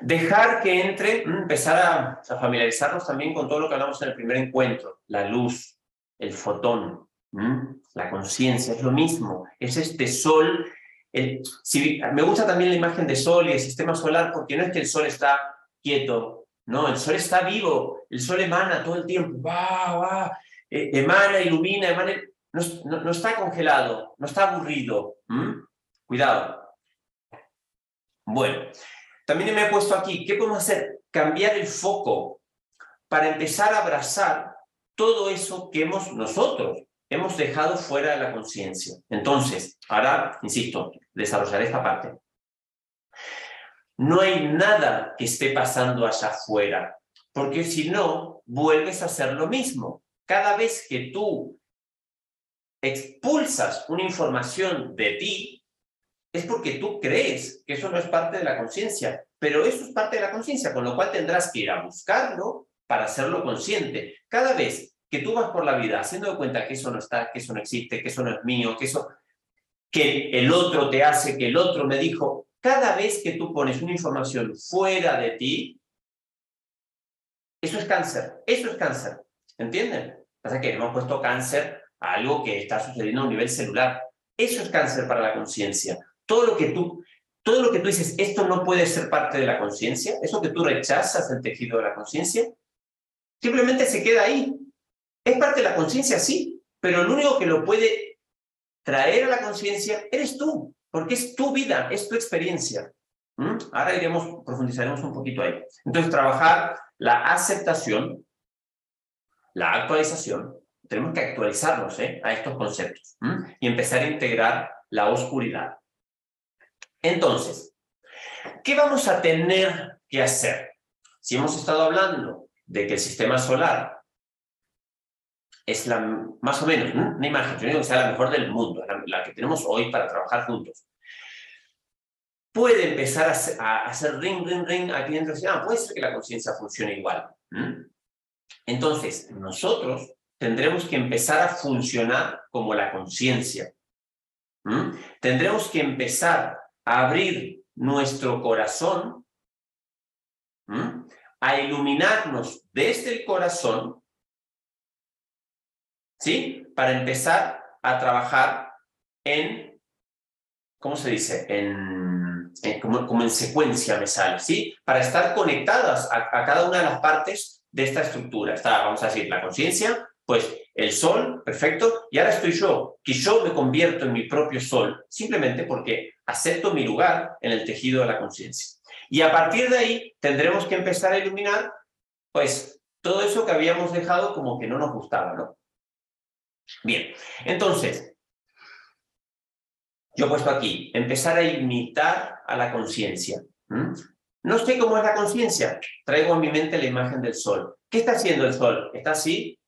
Dejar que entre, mm, empezar a, familiarizarnos también con todo lo que hablamos en el primer encuentro, la luz, el fotón, mm, la conciencia, es lo mismo, es este sol. Me gusta también la imagen de sol y el sistema solar porque no es que el sol está quieto, no, el sol está vivo, el sol emana todo el tiempo, va, va, eh, emana, ilumina, emana, no, está congelado, no está aburrido. Cuidado. Bueno, también me he puesto aquí, ¿qué podemos hacer? Cambiar el foco para empezar a abrazar todo eso que hemos nosotros hemos dejado fuera la conciencia. Entonces, ahora, insisto, desarrollaré esta parte. No hay nada que esté pasando allá afuera, porque si no, vuelves a hacer lo mismo. Cada vez que tú expulsas una información de ti, es porque tú crees que eso no es parte de la conciencia, pero eso es parte de la conciencia, con lo cual tendrás que ir a buscarlo para hacerlo consciente. Cada vez que tú vas por la vida haciendo de cuenta que eso no está, que eso no existe, que eso no es mío, que eso que el otro te hace, que el otro me dijo, cada vez que tú pones una información fuera de ti, eso es cáncer, eso es cáncer, ¿entienden? Pasa que hemos puesto cáncer a algo que está sucediendo a un nivel celular. Eso es cáncer para la conciencia todo lo que tú, todo lo que tú dices, esto no puede ser parte de la conciencia, eso que tú rechazas el tejido de la conciencia, simplemente se queda ahí. Es parte de la conciencia, sí, pero el único que lo puede traer a la conciencia eres tú, porque es tu vida, es tu experiencia. ¿Mm? Ahora iremos, profundizaremos un poquito ahí. Entonces, trabajar la aceptación, la actualización, tenemos que actualizarnos ¿eh? a estos conceptos y empezar a integrar la oscuridad. Entonces, ¿qué vamos a tener que hacer? Si hemos estado hablando de que el sistema solar es la, más o menos, una imagen, yo digo que sea la mejor del mundo, la, que tenemos hoy para trabajar juntos, puede empezar a, hacer ring, ring, ring aquí dentro, ah, puede ser que la conciencia funcione igual. Entonces, nosotros tendremos que empezar a funcionar como la conciencia. Tendremos que empezar abrir nuestro corazón, a iluminarnos desde el corazón, ¿sí? Para empezar a trabajar en, ¿cómo se dice? En, como, en secuencia me sale, ¿sí? Para estar conectadas a, a, cada una de las partes de esta estructura. Está, vamos a decir, la conciencia, pues el sol, perfecto, y ahora estoy yo, que yo me convierto en mi propio sol, simplemente porque acepto mi lugar en el tejido de la conciencia. Y a partir de ahí tendremos que empezar a iluminar, pues, todo eso que habíamos dejado como que no nos gustaba, ¿no? Bien, entonces, yo he puesto aquí, empezar a imitar a la conciencia. No sé cómo es la conciencia. Traigo a mi mente la imagen del sol. ¿Qué está haciendo el sol? ¿Está así?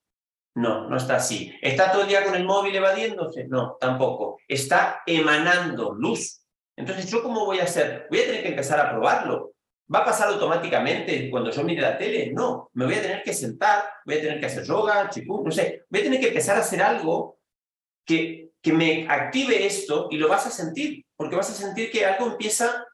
No, no está así. ¿Está todo el día con el móvil evadiéndose? No, tampoco. Está emanando luz. Entonces, ¿yo cómo voy a hacer? Voy a tener que empezar a probarlo. ¿Va a pasar automáticamente cuando yo mire la tele? No, me voy a tener que sentar, voy a tener que hacer yoga, chipú, no sé. Voy a tener que empezar a hacer algo que, que me active esto y lo vas a sentir, porque vas a sentir que algo empieza,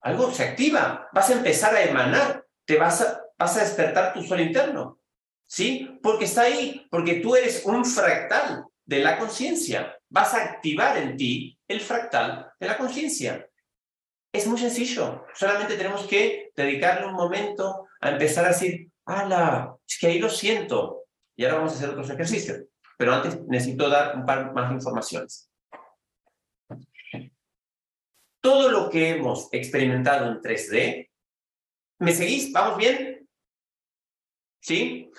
algo se activa, vas a empezar a emanar, te vas a, vas a despertar tu sol interno. ¿Sí? Porque está ahí, porque tú eres un fractal de la conciencia. Vas a activar en ti el fractal de la conciencia. Es muy sencillo. Solamente tenemos que dedicarle un momento a empezar a decir, ¡Hala! Es que ahí lo siento. Y ahora vamos a hacer otros ejercicios. Pero antes necesito dar un par más informaciones. Todo lo que hemos experimentado en 3D, ¿me seguís? ¿Vamos bien? ¿Sí?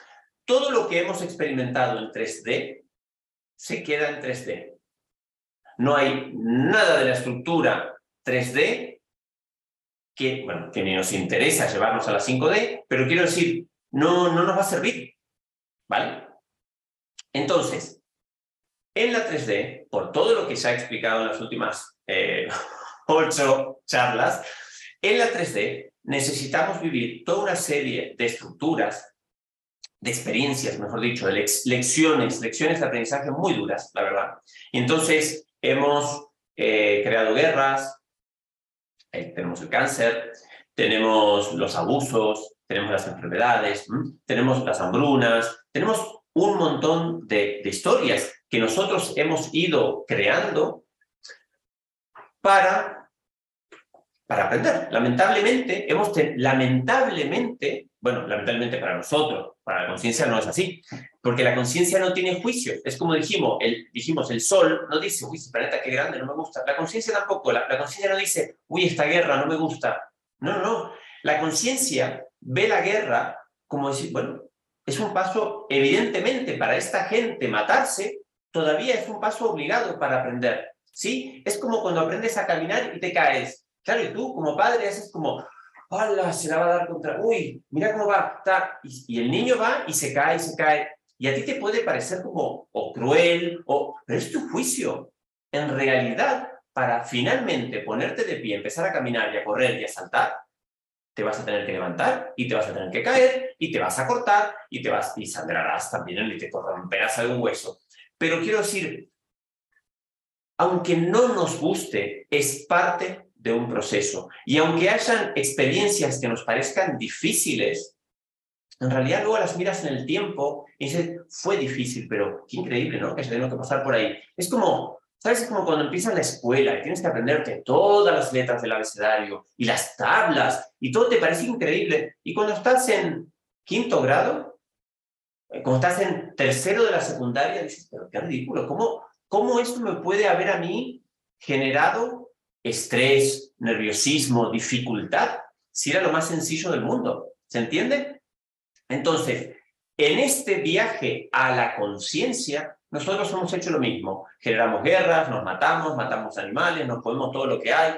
Todo lo que hemos experimentado en 3D se queda en 3D. No hay nada de la estructura 3D que, bueno, que nos interesa llevarnos a la 5D, pero quiero decir, no, no nos va a servir. ¿Vale? Entonces, en la 3D, por todo lo que se ha explicado en las últimas eh, ocho charlas, en la 3D necesitamos vivir toda una serie de estructuras, de experiencias, mejor dicho, de lecciones, lecciones de aprendizaje muy duras, la verdad. Y entonces hemos eh, creado guerras, eh, tenemos el cáncer, tenemos los abusos, tenemos las enfermedades, tenemos las hambrunas, tenemos un montón de, historias que nosotros hemos ido creando para, para aprender. Lamentablemente, hemos lamentablemente, bueno, lamentablemente para nosotros, para la conciencia no es así, porque la conciencia no tiene juicio. Es como dijimos, el, dijimos, el sol no dice, uy, ese planeta qué grande, no me gusta. La conciencia tampoco, la, la conciencia no dice, uy, esta guerra no me gusta. No, no, no. La conciencia ve la guerra como decir, bueno, es un paso, evidentemente, para esta gente matarse, todavía es un paso obligado para aprender. ¿Sí? Es como cuando aprendes a caminar y te caes. Claro, y tú como padre haces como, ¡Hala! Se la va a dar contra. ¡Uy! Mira cómo va. Está. Y, el niño va y se cae, y se cae. Y a ti te puede parecer como o cruel, o, pero es tu juicio. En realidad, para finalmente ponerte de pie, empezar a caminar y a correr y a saltar, te vas a tener que levantar y te vas a tener que caer y te vas a cortar y te vas y sangrarás también y te romperás algún hueso. Pero quiero decir, aunque no nos guste, es parte de un proceso. Y aunque hayan experiencias que nos parezcan difíciles, en realidad luego las miras en el tiempo y dices, fue difícil, pero qué increíble, ¿no? Que se tenga que pasar por ahí. Es como, ¿sabes? Es como cuando empiezas la escuela y tienes que aprenderte todas las letras del abecedario y las tablas y todo te parece increíble. Y cuando estás en quinto grado, eh, cuando estás en tercero de la secundaria, dices, pero qué ridículo, ¿cómo, cómo esto me puede haber a mí generado estrés, nerviosismo, dificultad, si era lo más sencillo del mundo? ¿Se entiende? Entonces, en este viaje a la conciencia, nosotros hemos hecho lo mismo. Generamos guerras, nos matamos, matamos animales, nos comemos todo lo que hay.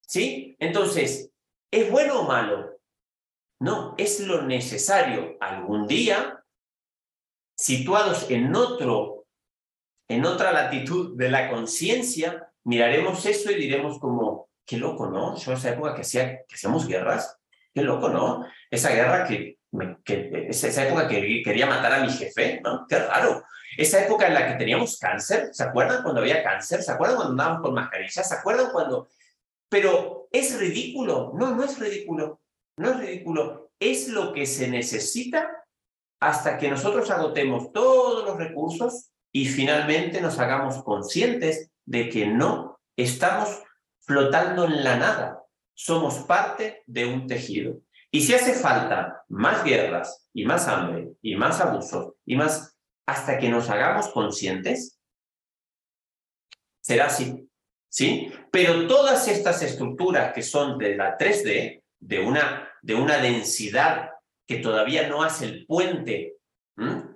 ¿Sí? Entonces, ¿es bueno o malo? No, es lo necesario. Algún día, situados en otro, en otra latitud de la conciencia, miraremos eso y diremos como, qué loco, ¿no? Yo esa época que, hacía, que hacíamos guerras, qué loco, ¿no? Esa guerra que, que esa época que quería matar a mi jefe, ¿no? Qué raro. Esa época en la que teníamos cáncer, ¿se acuerdan cuando había cáncer? ¿Se acuerdan cuando andábamos con mascarillas? ¿Se acuerdan cuando...? Pero es ridículo. No, no es ridículo. No es ridículo. Es lo que se necesita hasta que nosotros agotemos todos los recursos y finalmente nos hagamos conscientes de que no estamos flotando en la nada. Somos parte de un tejido. Y si hace falta más guerras y más hambre y más abusos y más hasta que nos hagamos conscientes, será así. ¿Sí? Pero todas estas estructuras que son de la 3D, de una, de una densidad que todavía no hace el puente,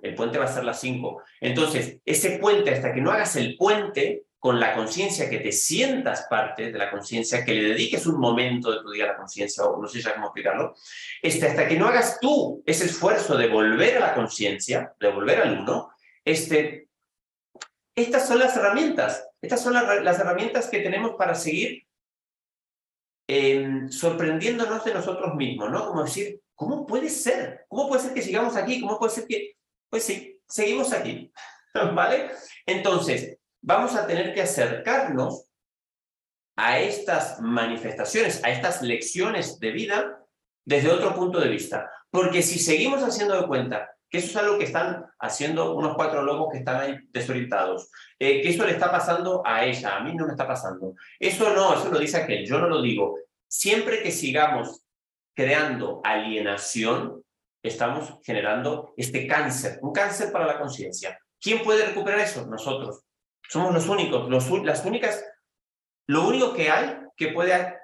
el puente va a ser la 5. Entonces, ese puente, hasta que no hagas el puente, con la conciencia, que te sientas parte de la conciencia, que le dediques un momento de tu día a la conciencia, o no sé ya cómo explicarlo, este, hasta que no hagas tú ese esfuerzo de volver a la conciencia, de volver al uno, este, estas son las herramientas, estas son las, herramientas que tenemos para seguir em, sorprendiéndonos de nosotros mismos, ¿no? Como decir, ¿cómo puede ser? ¿Cómo puede ser que sigamos aquí? ¿Cómo puede ser que...? Pues sí, seguimos aquí, ¿vale? Entonces, vamos a tener que acercarnos a estas manifestaciones, a estas lecciones de vida desde otro punto de vista. Porque si seguimos haciendo de cuenta que eso es algo que están haciendo unos cuatro lobos que están ahí desorientados, eh, que eso le está pasando a ella, a mí no me está pasando. Eso no, eso lo dice aquel, yo no lo digo. Siempre que sigamos creando alienación, estamos generando este cáncer, un cáncer para la conciencia. ¿Quién puede recuperar eso? Nosotros. Somos los únicos, las únicas, lo único que hay que puede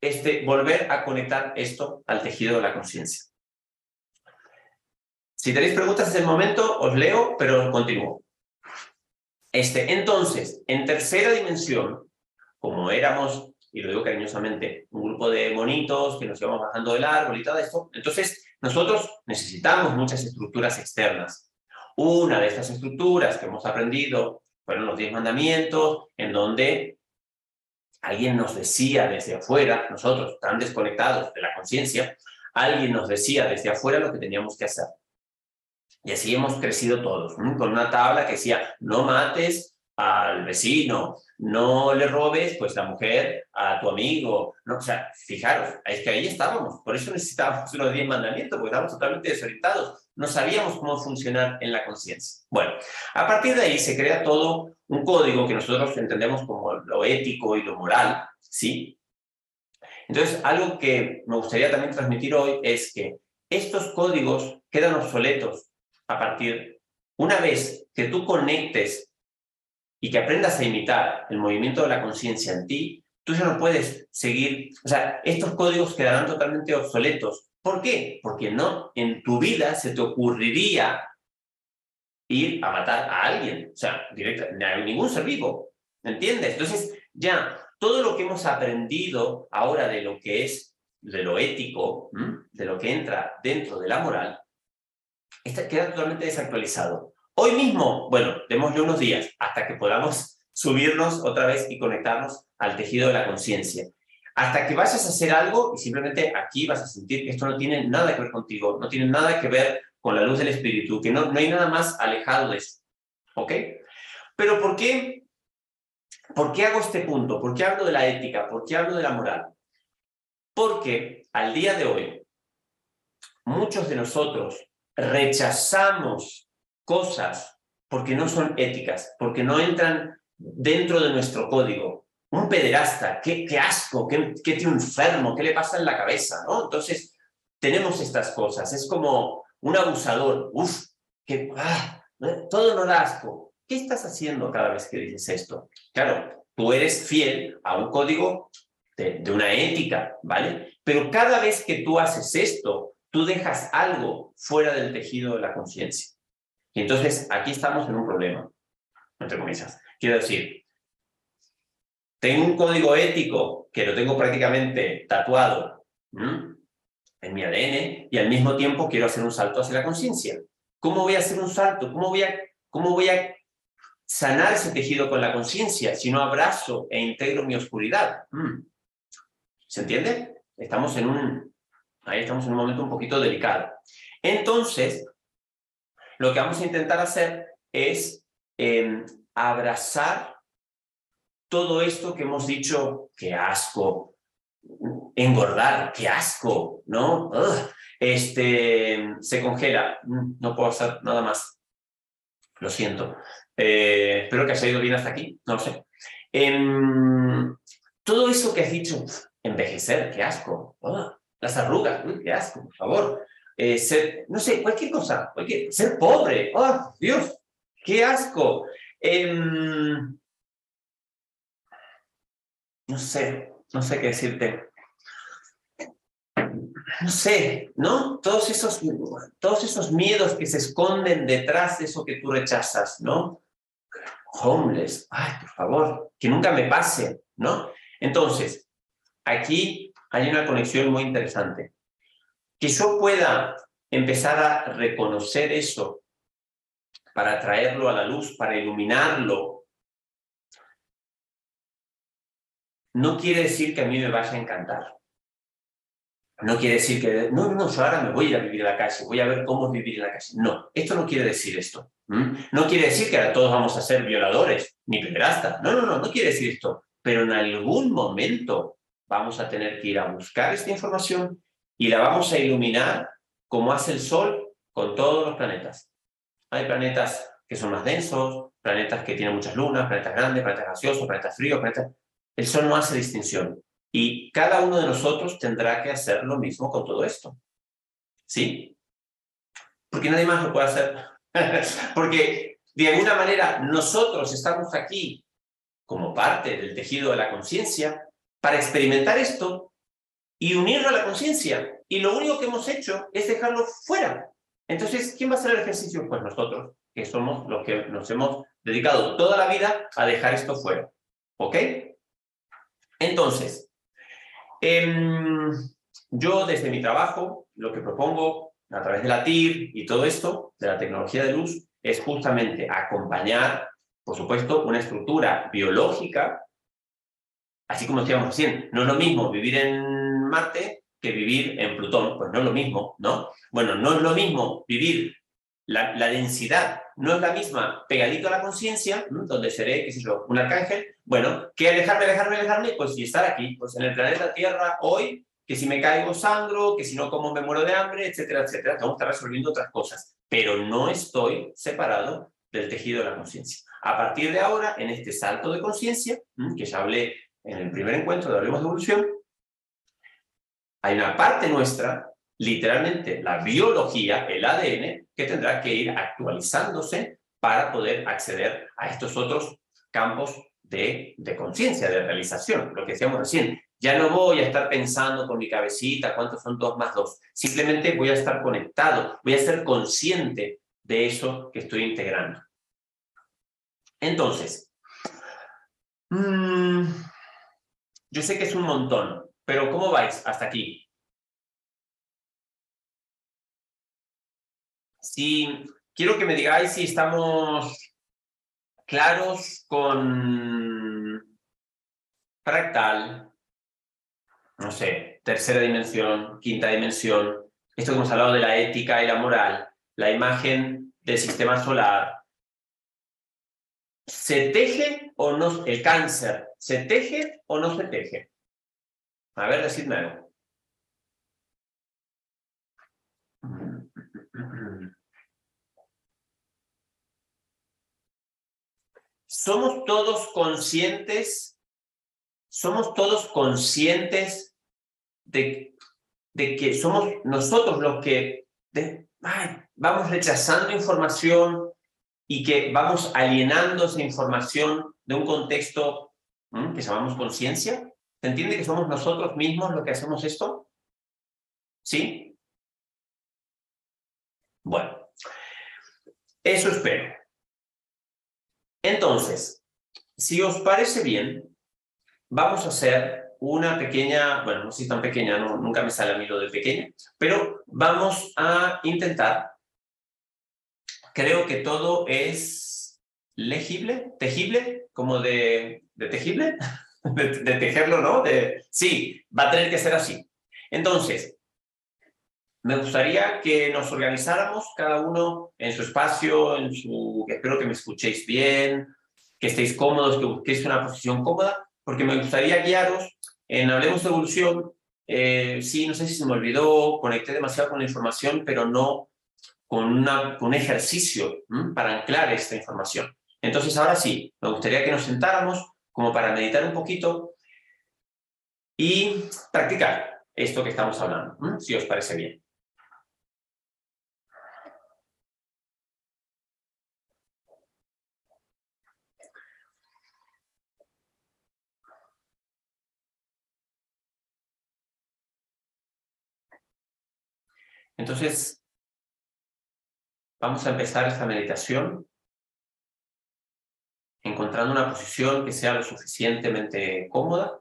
este, volver a conectar esto al tejido de la conciencia. Si tenéis preguntas es el momento, os leo, pero continúo. Este, entonces, en tercera dimensión, como éramos, y lo digo cariñosamente, un grupo de monitos que nos íbamos bajando del árbol y todo esto, entonces nosotros necesitamos muchas estructuras externas. Una de estas estructuras que hemos aprendido fueron los diez mandamientos, en donde alguien nos decía desde afuera, nosotros tan desconectados de la conciencia, alguien nos decía desde afuera lo que teníamos que hacer. Y así hemos crecido todos, con una tabla que decía, no mates al vecino, no le robes pues la mujer a tu amigo, no, o sea, fijaros, es que ahí estábamos, por eso necesitábamos los diez mandamientos, porque estábamos totalmente desorientados, no sabíamos cómo funcionar en la conciencia. Bueno, a partir de ahí se crea todo un código que nosotros entendemos como lo ético y lo moral, ¿sí? Entonces, algo que me gustaría también transmitir hoy es que estos códigos quedan obsoletos a partir, una vez que tú conectes y que aprendas a imitar el movimiento de la conciencia en ti, tú ya no puedes seguir, o sea, estos códigos quedarán totalmente obsoletos. ¿Por qué? Porque no, en tu vida se te ocurriría ir a matar a alguien, o sea, directa, ningún ser vivo, ¿entiendes? Entonces, ya, todo lo que hemos aprendido ahora de lo que es, de lo ético, de lo que entra dentro de la moral, está, queda totalmente desactualizado. Hoy mismo, bueno, démosle unos días hasta que podamos subirnos otra vez y conectarnos al tejido de la conciencia. Hasta que vayas a hacer algo y simplemente aquí vas a sentir que esto no tiene nada que ver contigo, no tiene nada que ver con la luz del espíritu, que no, no hay nada más alejado de eso. ¿Ok? Pero ¿por qué? ¿Por qué hago este punto? ¿Por qué hablo de la ética? ¿Por qué hablo de la moral? Porque al día de hoy, muchos de nosotros rechazamos cosas porque no son éticas, porque no entran dentro de nuestro código. Un pederasta, qué, asco, qué, qué enfermo, qué le pasa en la cabeza, ¿no? Entonces, tenemos estas cosas. Es como un abusador, uff, que ah, todo no da asco. ¿Qué estás haciendo cada vez que dices esto? Claro, tú eres fiel a un código de, de una ética, ¿vale? Pero cada vez que tú haces esto, tú dejas algo fuera del tejido de la conciencia. Y entonces aquí estamos en un problema, entre comillas. Quiero decir, tengo un código ético que lo tengo prácticamente tatuado en mi ADN y al mismo tiempo quiero hacer un salto hacia la conciencia. ¿Cómo voy a hacer un salto? ¿Cómo voy a, cómo voy a sanar ese tejido con la conciencia si no abrazo e integro mi oscuridad? ¿Se entiende? Estamos en un, ahí estamos en un momento un poquito delicado. Entonces, lo que vamos a intentar hacer es em, abrazar todo esto que hemos dicho, qué asco, engordar, qué asco, ¿no? este, se congela, mm, no puedo hacer nada más. Lo siento. Eh, espero que haya ido bien hasta aquí, no lo sé. Em, todo eso que has dicho, envejecer, qué asco. las arrugas, qué asco, por favor. Eh, ser, no sé, cualquier cosa, ser pobre, oh, Dios, qué asco. Em, no sé, no sé qué decirte. No sé, ¿no? Todos esos, todos esos miedos que se esconden detrás de eso que tú rechazas, ¿no? homeless, ay, por favor, que nunca me pase, ¿no? Entonces, aquí hay una conexión muy interesante. Que yo pueda empezar a reconocer eso para traerlo a la luz, para iluminarlo, no quiere decir que a mí me vaya a encantar. No quiere decir que, no, no, yo ahora me voy a ir a vivir en la calle, voy a ver cómo es vivir en la calle. No, esto no quiere decir esto. No quiere decir que ahora todos vamos a ser violadores, ni pederastas. No, no, no, no quiere decir esto. Pero en algún momento vamos a tener que ir a buscar esta información y la vamos a iluminar como hace el Sol con todos los planetas. Hay planetas que son más densos, planetas que tienen muchas lunas, planetas grandes, planetas gaseosos, planetas fríos, planetas... El Sol no hace distinción. Y cada uno de nosotros tendrá que hacer lo mismo con todo esto. ¿Sí? Porque nadie más lo puede hacer. Porque de alguna manera nosotros estamos aquí como parte del tejido de la conciencia para experimentar esto y unirlo a la conciencia. Y lo único que hemos hecho es dejarlo fuera. Entonces, ¿quién va a hacer el ejercicio? Pues nosotros, que somos los que nos hemos dedicado toda la vida a dejar esto fuera. ¿Ok? Entonces, Em, yo desde mi trabajo, lo que propongo a través de la TIR y todo esto, de la tecnología de luz, es justamente acompañar, por supuesto, una estructura biológica, así como decíamos recién, no es lo mismo vivir en Marte que vivir en Plutón, pues no es lo mismo, ¿no? Bueno, no es lo mismo vivir la, densidad no es la misma pegadito a la conciencia, donde seré, qué sé yo, un arcángel, bueno, que alejarme, alejarme, alejarme, pues y estar aquí, pues en el planeta Tierra hoy, que si me caigo sangro, que si no como me muero de hambre, etcétera, etcétera, tengo que estar resolviendo otras cosas, pero no estoy separado del tejido de la conciencia. A partir de ahora, en este salto de conciencia, que ya hablé en el primer encuentro de Hablemos de Evolución, hay una parte nuestra literalmente la biología, el ADN, que tendrá que ir actualizándose para poder acceder a estos otros campos de, conciencia, de realización, lo que decíamos recién. Ya no voy a estar pensando con mi cabecita cuántos son dos más dos. Simplemente voy a estar conectado, voy a ser consciente de eso que estoy integrando. Entonces, mmm, yo sé que es un montón, pero ¿cómo vais hasta aquí? Quiero que me digáis si estamos claros con fractal, no sé, tercera dimensión, quinta dimensión, esto que hemos hablado de la ética y la moral, la imagen del sistema solar. ¿Se teje o no? El cáncer, ¿se teje o no se teje? A ver, decidme algo. Somos todos conscientes, somos todos conscientes de, que somos nosotros los que vamos rechazando información y que vamos alienando esa información de un contexto que llamamos conciencia. ¿Se entiende que somos nosotros mismos los que hacemos esto? ¿Sí? Bueno, eso espero. Entonces, si os parece bien, vamos a hacer una pequeña, bueno, no si tan pequeña, nunca me sale a mí lo de pequeña, pero vamos a intentar, creo que todo es legible, tejible, como de, de tejible, de, de, tejerlo, ¿no? De, sí, va a tener que ser así. Entonces, me gustaría que nos organizáramos cada uno en su espacio, en su... Espero que me escuchéis bien, que estéis cómodos, que busquéis una posición cómoda, porque me gustaría guiaros en Hablemos de Evolución. Eh, sí, no sé si se me olvidó, conecté demasiado con la información, pero no con, un ejercicio para anclar esta información. Entonces, ahora sí, me gustaría que nos sentáramos como para meditar un poquito y practicar esto que estamos hablando, si os parece bien. Entonces, vamos a empezar esta meditación encontrando una posición que sea lo suficientemente cómoda.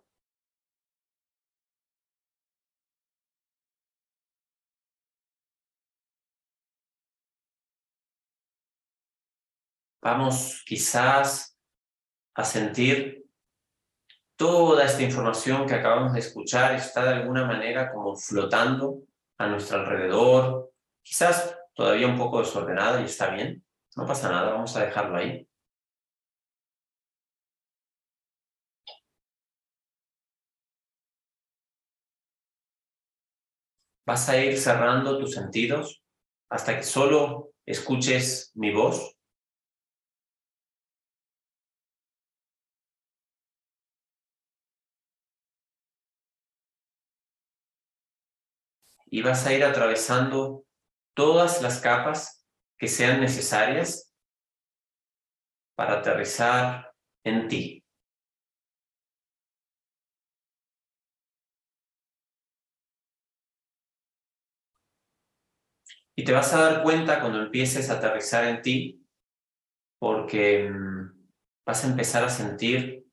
Vamos quizás a sentir toda esta información que acabamos de escuchar está de alguna manera como flotando a nuestro alrededor, quizás todavía un poco desordenada y está bien, no pasa nada, vamos a dejarlo ahí. Vas a ir cerrando tus sentidos hasta que solo escuches mi voz. Y vas a ir atravesando todas las capas que sean necesarias para aterrizar en ti. Y te vas a dar cuenta cuando empieces a aterrizar en ti, porque mm, vas a empezar a sentir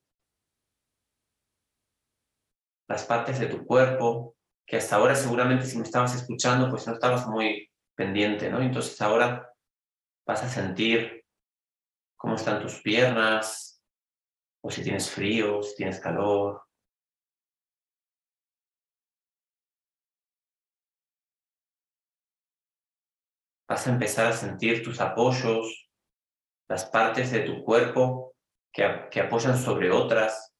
las partes de tu cuerpo, que hasta ahora seguramente si me estabas escuchando, pues no estabas muy pendiente, ¿no? Entonces ahora vas a sentir cómo están tus piernas, o si tienes frío, si tienes calor, vas a empezar a sentir tus apoyos, las partes de tu cuerpo que, que apoyan sobre otras,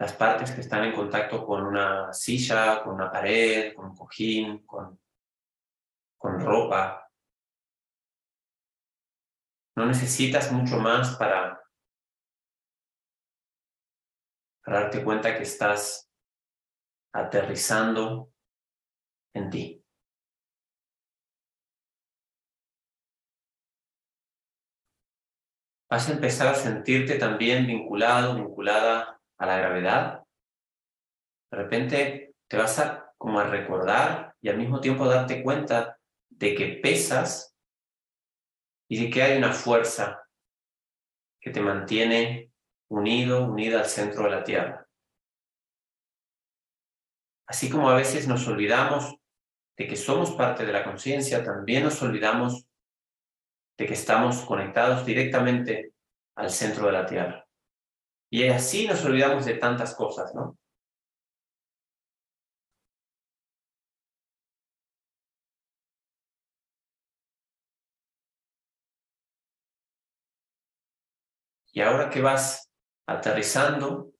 las partes que están en contacto con una silla, con una pared, con un cojín, con, con ropa. No necesitas mucho más para, para darte cuenta que estás aterrizando en ti. Vas a empezar a sentirte también vinculado, vinculada a la gravedad. De repente te vas a como a recordar y al mismo tiempo darte cuenta de que pesas y de que hay una fuerza que te mantiene unido, unida al centro de la Tierra. Así como a veces nos olvidamos de que somos parte de la conciencia, también nos olvidamos de que estamos conectados directamente al centro de la Tierra. Y así nos olvidamos de tantas cosas, ¿no? Y ahora que vas aterrizando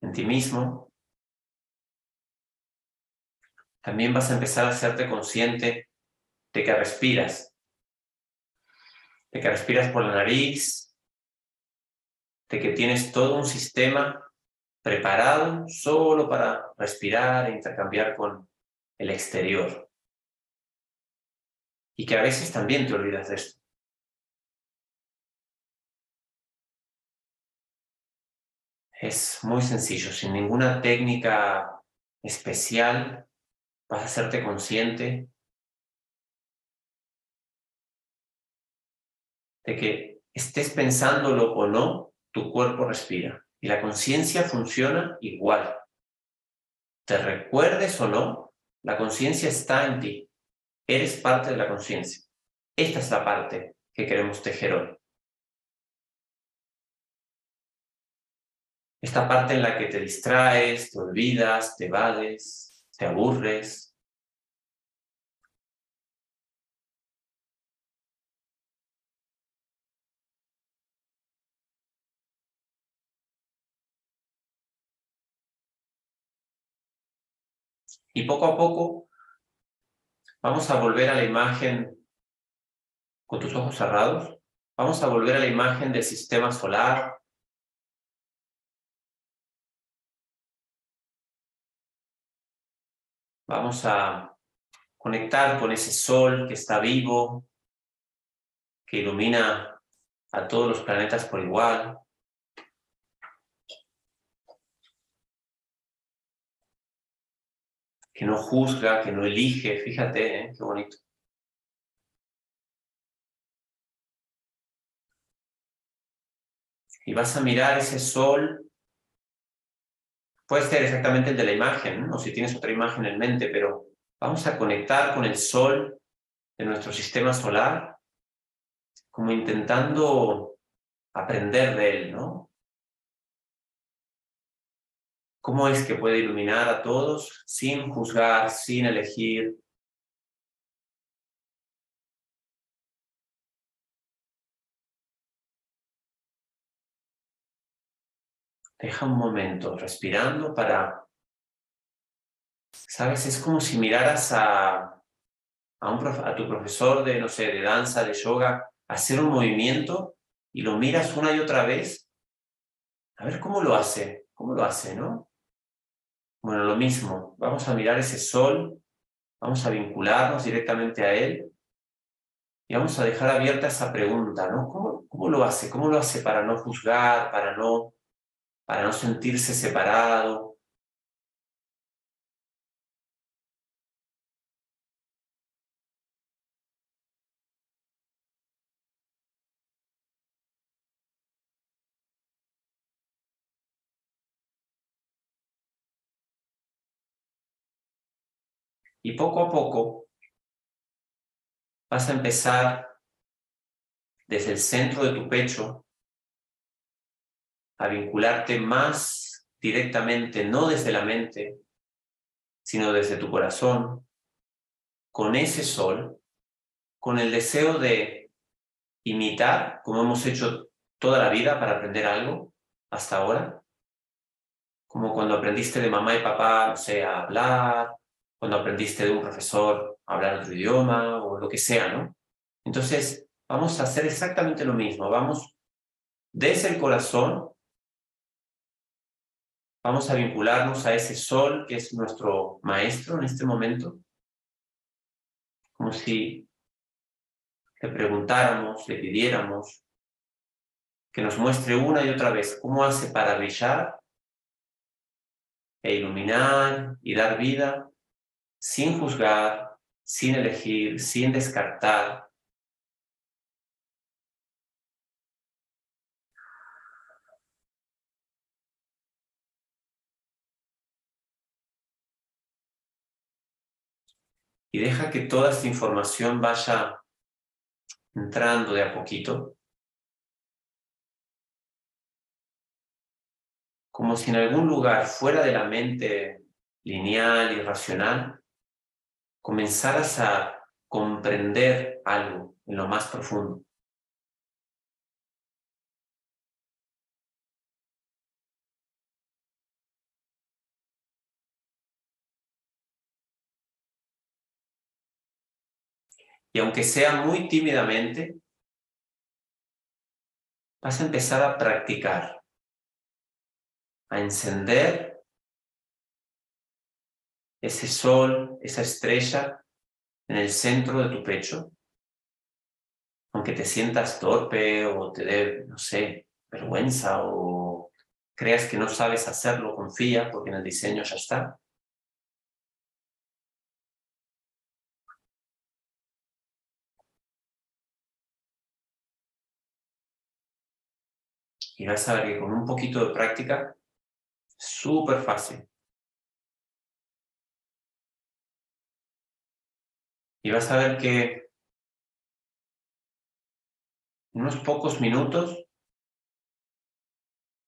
en ti mismo, también vas a empezar a hacerte consciente de que respiras, de que respiras por la nariz, de que tienes todo un sistema preparado solo para respirar e intercambiar con el exterior. Y que a veces también te olvidas de esto. Es muy sencillo, sin ninguna técnica especial, vas a hacerte consciente de que estés pensándolo o no, tu cuerpo respira y la conciencia funciona igual. Te recuerdes o no, la conciencia está en ti. Eres parte de la conciencia. Esta es la parte que queremos tejer hoy. Esta parte en la que te distraes, te olvidas, te evades, te aburres. Y poco a poco vamos a volver a la imagen con tus ojos cerrados. Vamos a volver a la imagen del sistema solar, Vamos a conectar con ese sol que está vivo, que ilumina a todos los planetas por igual. que no juzga, que no elige, fíjate, ¿eh? qué bonito. Y vas a mirar ese sol, puede ser exactamente el de la imagen, o si tienes otra imagen en mente, pero vamos a conectar con el sol de nuestro sistema solar, como intentando aprender de él, ¿no? ¿Cómo es que puede iluminar a todos sin juzgar, sin elegir? Deja un momento respirando para, sabes, es como si miraras a, a, tu profesor de, no sé, de danza, de yoga, hacer un movimiento y lo miras una y otra vez. A ver cómo lo hace, cómo lo hace, ¿no? Bueno, lo mismo, vamos a mirar ese sol, vamos a vincularnos directamente a él y vamos a dejar abierta esa pregunta, ¿no? ¿Cómo, cómo lo hace? ¿Cómo lo hace para no juzgar, para no, para no sentirse separado? Y poco a poco vas a empezar desde el centro de tu pecho a vincularte más directamente, no desde la mente, sino desde tu corazón, con ese sol, con el deseo de imitar, como hemos hecho toda la vida para aprender algo hasta ahora, como cuando aprendiste de mamá y papá, no sé, a hablar, cuando aprendiste de un profesor a hablar otro idioma o lo que sea, ¿no? Entonces, vamos a hacer exactamente lo mismo. Vamos desde el corazón, vamos a vincularnos a ese sol que es nuestro maestro en este momento, como si le preguntáramos, le pidiéramos que nos muestre una y otra vez cómo hace para brillar e iluminar y dar vida sin juzgar, sin elegir, sin descartar. Y deja que toda esta información vaya entrando de a poquito. Como si en algún lugar fuera de la mente lineal y racional comenzaras a comprender algo en lo más profundo. Y aunque sea muy tímidamente, vas a empezar a practicar, a encender ese sol, esa estrella en el centro de tu pecho, aunque te sientas torpe o te dé, no sé, vergüenza o creas que no sabes hacerlo, confía porque en el diseño ya está. Y vas a ver que con un poquito de práctica, súper fácil. Y vas a ver que en unos pocos minutos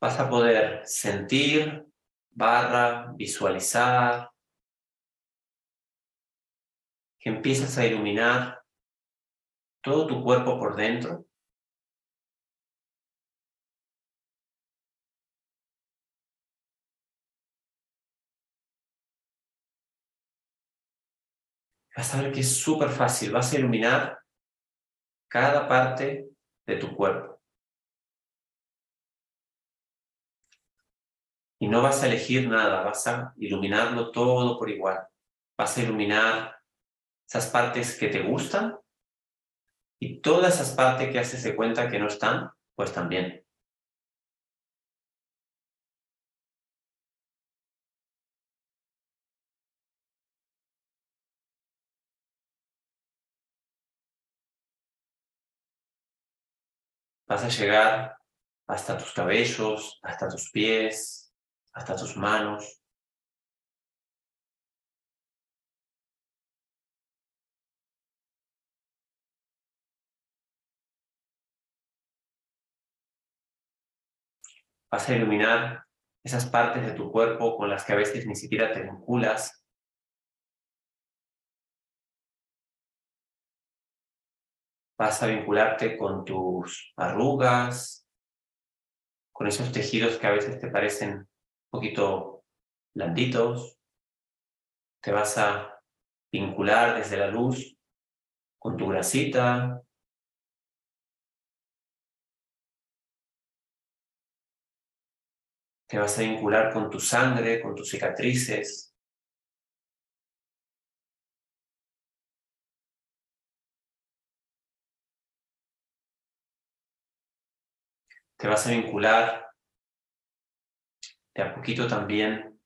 vas a poder sentir, barra, visualizar, que empiezas a iluminar todo tu cuerpo por dentro. Vas a ver que es súper fácil. Vas a iluminar cada parte de tu cuerpo. Y no vas a elegir nada, vas a iluminarlo todo por igual. Vas a iluminar esas partes que te gustan y todas esas partes que haces de cuenta que no están, pues también. Vas a llegar hasta tus cabellos, hasta tus pies, hasta tus manos. Vas a iluminar esas partes de tu cuerpo con las que a veces ni siquiera te vinculas. Vas a vincularte con tus arrugas, con esos tejidos que a veces te parecen un poquito blanditos. Te vas a vincular desde la luz con tu grasita, Te vas a vincular con tu sangre, con tus cicatrices. Te vas a vincular de a poquito también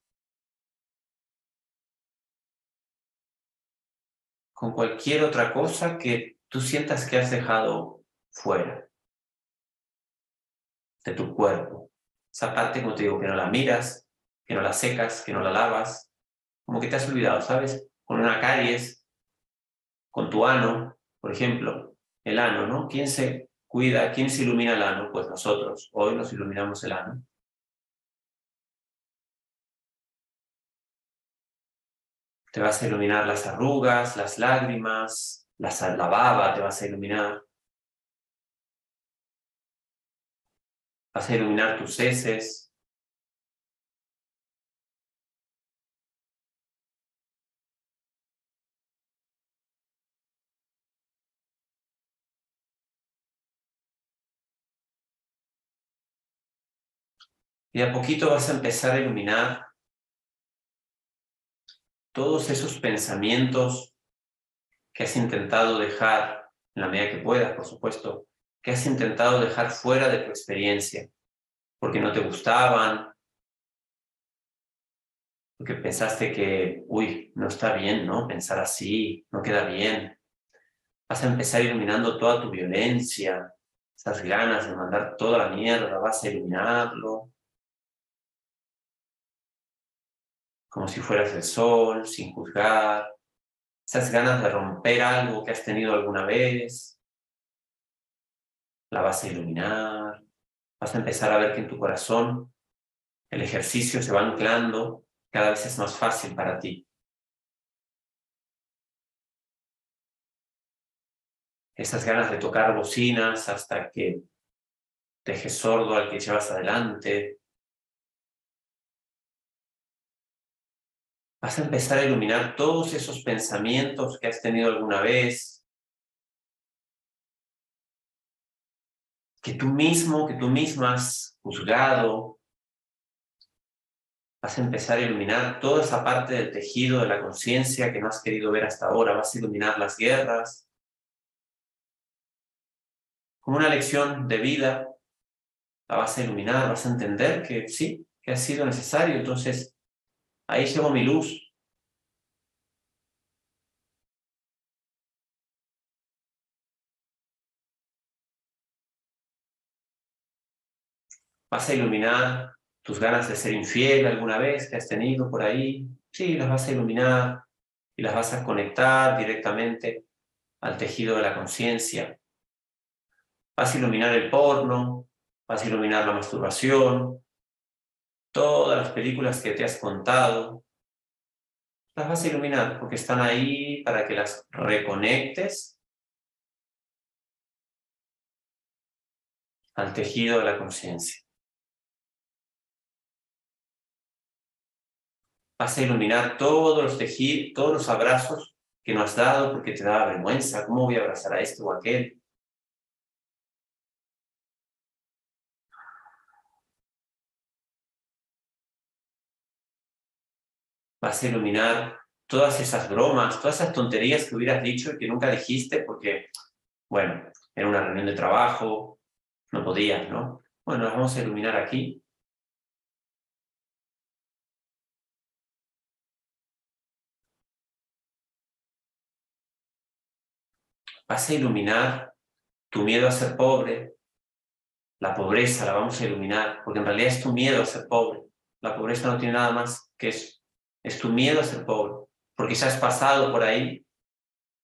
con cualquier otra cosa que tú sientas que has dejado fuera de tu cuerpo. Esa parte, como te digo, que no la miras, que no la secas, que no la lavas, como que te has olvidado, ¿sabes? Con una caries, con tu ano, por ejemplo, el ano, ¿no? ¿Quién se cuida, quién se ilumina el ano? Pues nosotros, hoy nos iluminamos el ano. Te vas a iluminar las arrugas, las lágrimas, la, la baba te vas a iluminar. Vas a iluminar tus heces. Y a poquito vas a empezar a iluminar todos esos pensamientos que has intentado dejar en la medida que puedas, por supuesto, que has intentado dejar fuera de tu experiencia, porque no te gustaban, porque pensaste que, uy, no está bien, ¿no? Pensar así, no queda bien. Vas a empezar iluminando toda tu violencia, esas ganas de mandar toda la mierda, vas a iluminarlo. Como si fueras el sol, sin juzgar. Esas ganas de romper algo que has tenido alguna vez, la vas a iluminar, vas a empezar a ver que en tu corazón el ejercicio se va anclando, cada vez es más fácil para ti. Esas ganas de tocar bocinas hasta que dejes sordo al que llevas adelante. Vas a empezar a iluminar todos esos pensamientos que has tenido alguna vez, que tú mismo, que tú misma has juzgado, vas a empezar a iluminar toda esa parte del tejido de la conciencia que no has querido ver hasta ahora, vas a iluminar las guerras. Como una lección de vida, la vas a iluminar, vas a entender que sí, que ha sido necesario. Entonces, ahí llevo mi luz, ¿Vas a iluminar tus ganas de ser infiel alguna vez que has tenido por ahí? Sí, las vas a iluminar y las vas a conectar directamente al tejido de la conciencia. Vas a iluminar el porno, vas a iluminar la masturbación, todas las películas que te has contado, las vas a iluminar porque están ahí para que las reconectes al tejido de la conciencia. Vas a iluminar todos los tejidos, todos los abrazos que no has dado porque te daba vergüenza. ¿Cómo voy a abrazar a este o a aquel? Vas a iluminar todas esas bromas, todas esas tonterías que hubieras dicho y que nunca dijiste porque, bueno, era una reunión de trabajo, no podías, ¿no? Bueno, las vamos a iluminar aquí Vas a iluminar tu miedo a ser pobre, la pobreza la vamos a iluminar, porque en realidad es tu miedo a ser pobre. La pobreza no tiene nada más que eso. Es tu miedo a ser pobre, porque ya has pasado por ahí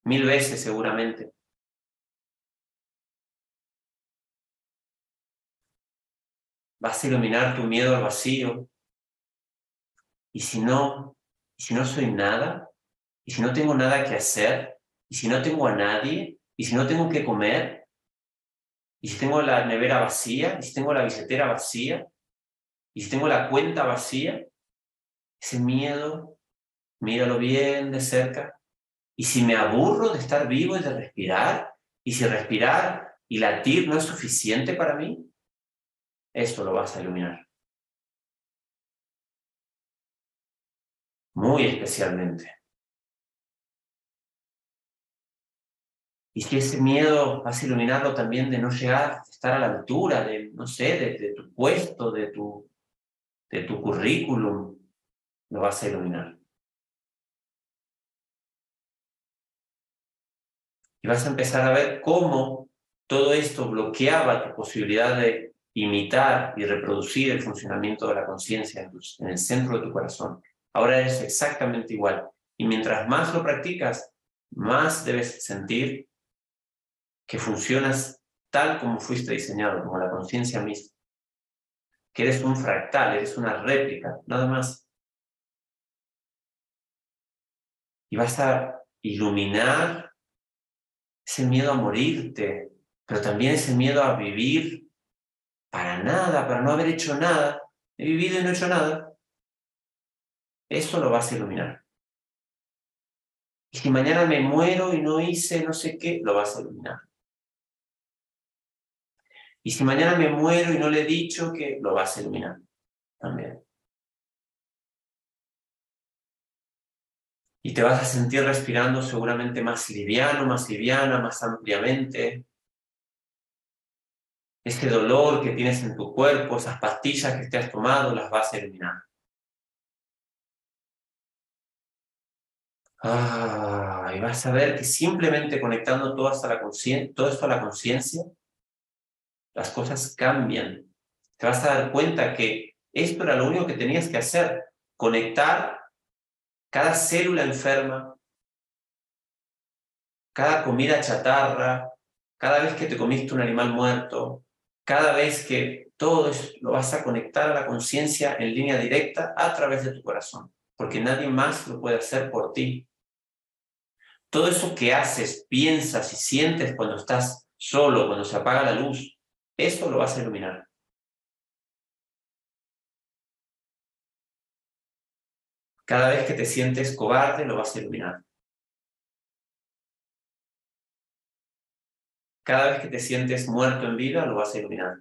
mil veces seguramente. Vas a iluminar tu miedo al vacío. Y si no, si no soy nada, y si no tengo nada que hacer, y si no tengo a nadie, y si no tengo que comer, y si tengo la nevera vacía, y si tengo la billetera vacía, y si tengo la cuenta vacía, ese miedo, míralo bien de cerca. Y si me aburro de estar vivo y de respirar, y si respirar y latir no es suficiente para mí, esto lo vas a iluminar. Muy especialmente. Y si ese miedo vas a iluminarlo también de no llegar, a estar a la altura de, no sé, de, tu puesto, de tu, de tu currículum, lo vas a iluminar. Y vas a empezar a ver cómo todo esto bloqueaba tu posibilidad de imitar y reproducir el funcionamiento de la conciencia en el centro de tu corazón. Ahora eres exactamente igual. Y mientras más lo practicas, más debes sentir que funcionas tal como fuiste diseñado, como la conciencia misma. Que eres un fractal, eres una réplica, nada más. Y vas a iluminar ese miedo a morirte, pero también ese miedo a vivir para nada, para no haber hecho nada. He vivido y no he hecho nada. Eso lo vas a iluminar. Y si mañana me muero y no hice no sé qué, lo vas a iluminar. Y si mañana me muero y no le he dicho que lo vas a iluminar también. Y te vas a sentir respirando seguramente más liviano, más liviana, más ampliamente. Ese dolor que tienes en tu cuerpo, esas pastillas que te has tomado, las vas a eliminar. Ah, y vas a ver que simplemente conectando todo, hasta la todo esto a la conciencia, las cosas cambian. Te vas a dar cuenta que esto era lo único que tenías que hacer, conectar cada célula enferma, cada comida chatarra, cada vez que te comiste un animal muerto, cada vez que todo eso lo vas a conectar a la conciencia en línea directa a través de tu corazón, porque nadie más lo puede hacer por ti. Todo eso que haces, piensas y sientes cuando estás solo, cuando se apaga la luz, esto lo vas a iluminar. Cada vez que te sientes cobarde, lo vas a iluminar. Cada vez que te sientes muerto en vida, lo vas a iluminar.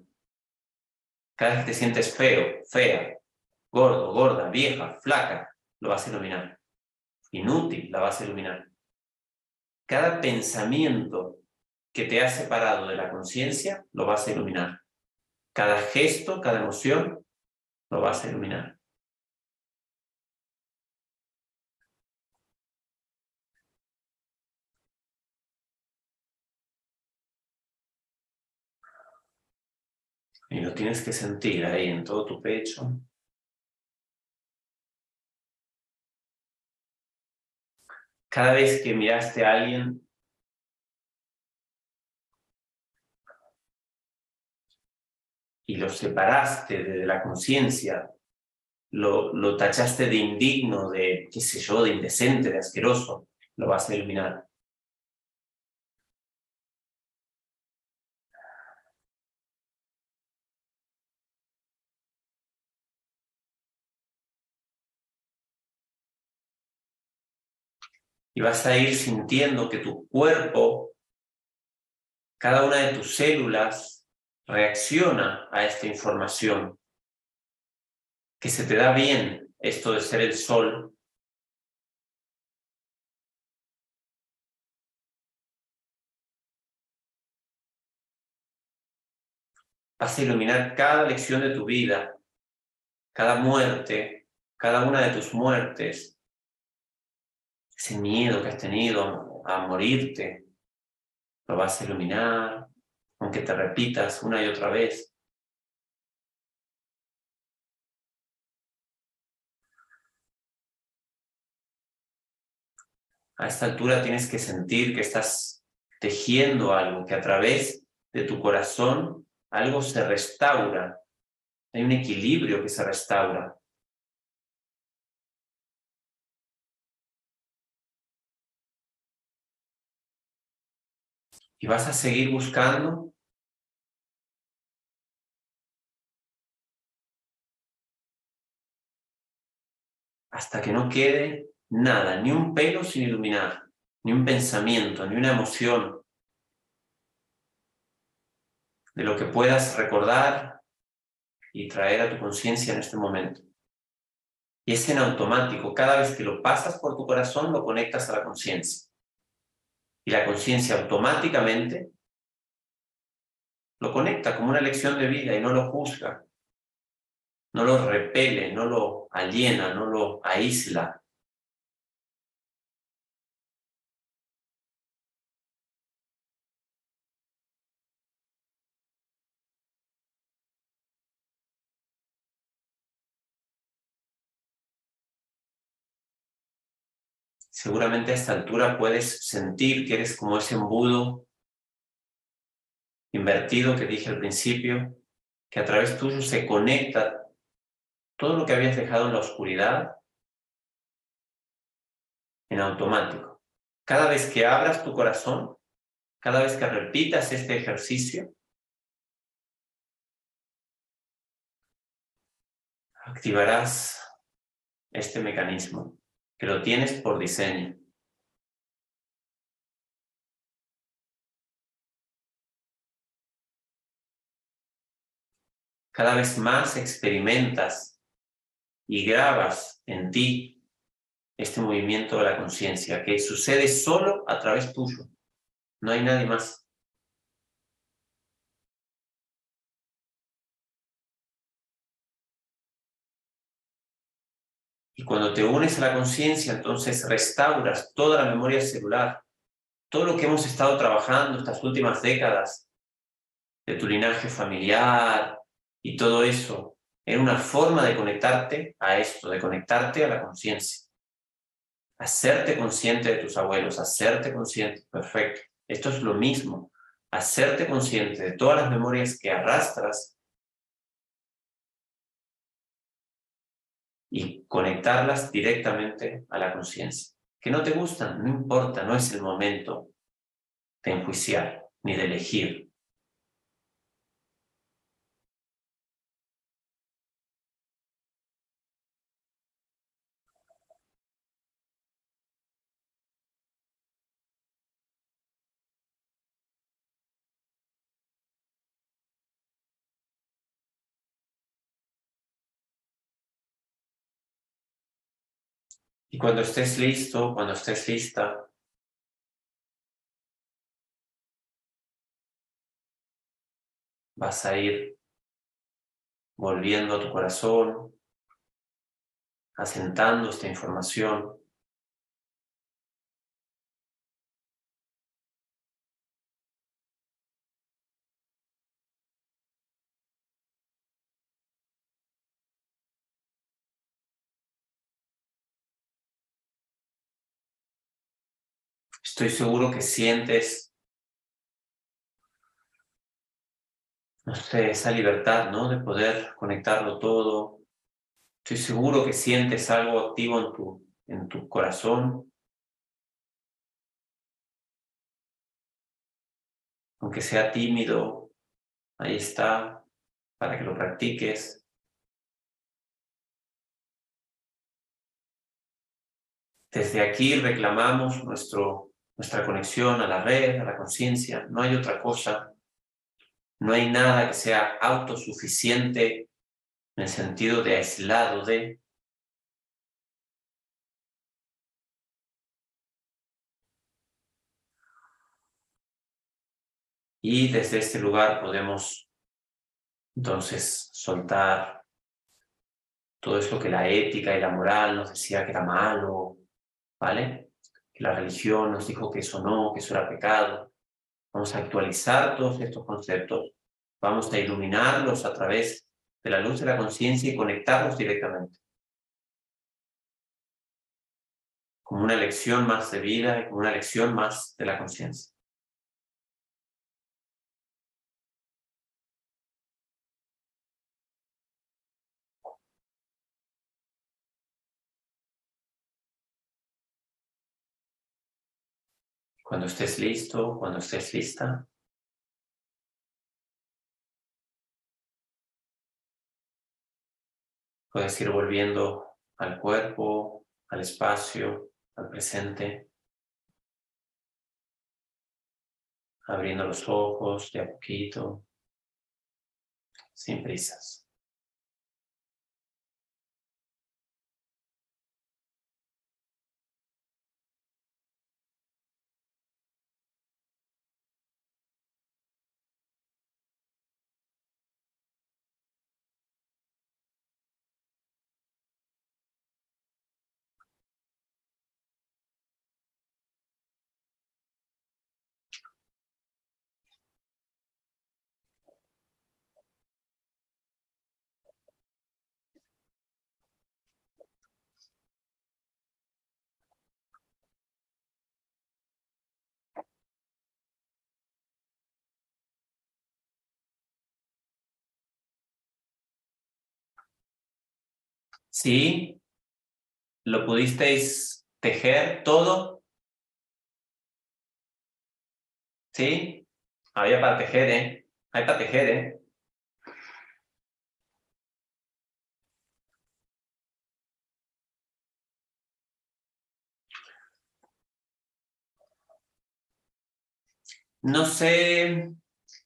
Cada vez que te sientes feo, fea, gordo, gorda, vieja, flaca, lo vas a iluminar. Inútil, la vas a iluminar. Cada pensamiento que te ha separado de la conciencia, lo vas a iluminar. Cada gesto, cada emoción, lo vas a iluminar. Y lo tienes que sentir ahí en todo tu pecho. Cada vez que miraste a alguien y lo separaste de la conciencia, lo, lo tachaste de indigno, de, qué sé yo, de indecente, de asqueroso, lo vas a eliminar. Y vas a ir sintiendo que tu cuerpo, cada una de tus células, reacciona a esta información, que se te da bien esto de ser el sol, vas a iluminar cada lección de tu vida, cada muerte, cada una de tus muertes, ese miedo que has tenido a morirte, lo vas a iluminar, aunque te repitas una y otra vez. A esta altura tienes que sentir que estás tejiendo algo, que a través de tu corazón algo se restaura, hay un equilibrio que se restaura. Y vas a seguir buscando hasta que no quede nada, ni un pelo sin iluminar, ni un pensamiento, ni una emoción de lo que puedas recordar y traer a tu conciencia en este momento. Y es en automático, cada vez que lo pasas por tu corazón, lo conectas a la conciencia. Y la conciencia automáticamente lo conecta como una lección de vida y no lo juzga, no lo repele, no lo aliena, no lo aísla. Seguramente a esta altura puedes sentir que eres como ese embudo invertido que dije al principio, que a través tuyo se conecta todo lo que habías dejado en la oscuridad en automático. Cada vez que abras tu corazón, cada vez que repitas este ejercicio, activarás este mecanismo que lo tienes por diseño. Cada vez más experimentas y grabas en ti este movimiento de la conciencia que sucede solo a través tuyo. No hay nadie más. Y cuando te unes a la conciencia, entonces restauras toda la memoria celular, todo lo que hemos estado trabajando estas últimas décadas, de tu linaje familiar y todo eso, era una forma de conectarte a esto, de conectarte a la conciencia. Hacerte consciente de tus abuelos, hacerte consciente, perfecto. Esto es lo mismo, hacerte consciente de todas las memorias que arrastras y conectarlas directamente a la conciencia. Que no te gustan, no importa, no es el momento de enjuiciar ni de elegir. Y cuando estés listo, cuando estés lista, vas a ir volviendo a tu corazón, asentando esta información. Estoy seguro que sientes, esa libertad, ¿no? De poder conectarlo todo. Estoy seguro que sientes algo activo en tu, en tu corazón. Aunque sea tímido, ahí está, para que lo practiques. Desde aquí reclamamos nuestro nuestra conexión a la red, a la conciencia, no hay otra cosa, no hay nada que sea autosuficiente en el sentido de aislado de. Y desde este lugar podemos entonces soltar todo eso que la ética y la moral nos decía que era malo, ¿vale? La religión nos dijo que eso no, que eso era pecado. Vamos a actualizar todos estos conceptos, vamos a iluminarlos a través de la luz de la conciencia y conectarlos directamente. como una lección más de vida y como una lección más de la conciencia. Cuando estés listo, cuando estés lista, puedes ir volviendo al cuerpo, al espacio, al presente, abriendo los ojos de a poquito, sin prisas. ¿Sí? ¿Lo pudisteis tejer todo? ¿Sí? Había para tejer, ¿eh? Hay para tejer, ¿eh? No sé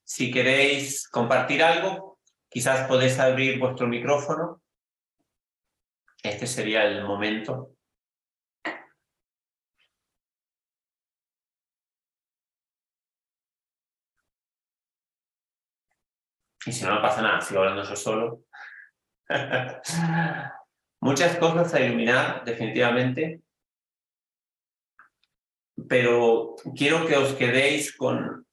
si queréis compartir algo, quizás podéis abrir vuestro micrófono. Este sería el momento. Y si no, no pasa nada, sigo hablando yo solo. Muchas cosas a iluminar, definitivamente. Pero quiero que os quedéis con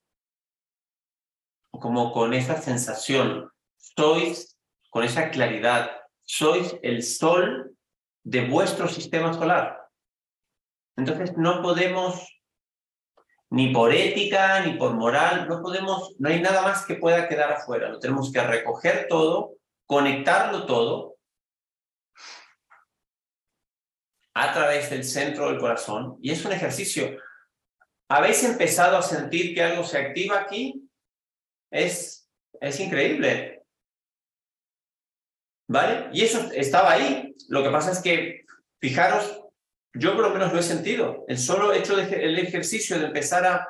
como con esa sensación. Sois con esa claridad, sois el sol de vuestro sistema solar. Entonces no podemos, ni por ética, ni por moral, no podemos, no hay nada más que pueda quedar afuera. Lo tenemos que recoger todo, conectarlo todo a través del centro del corazón. Y es un ejercicio. ¿Habéis empezado a sentir que algo se activa aquí? Es, es increíble. ¿Vale? Y eso estaba ahí. Lo que pasa es que, fijaros, yo por lo menos lo he sentido. El solo hecho del ejercicio de empezar a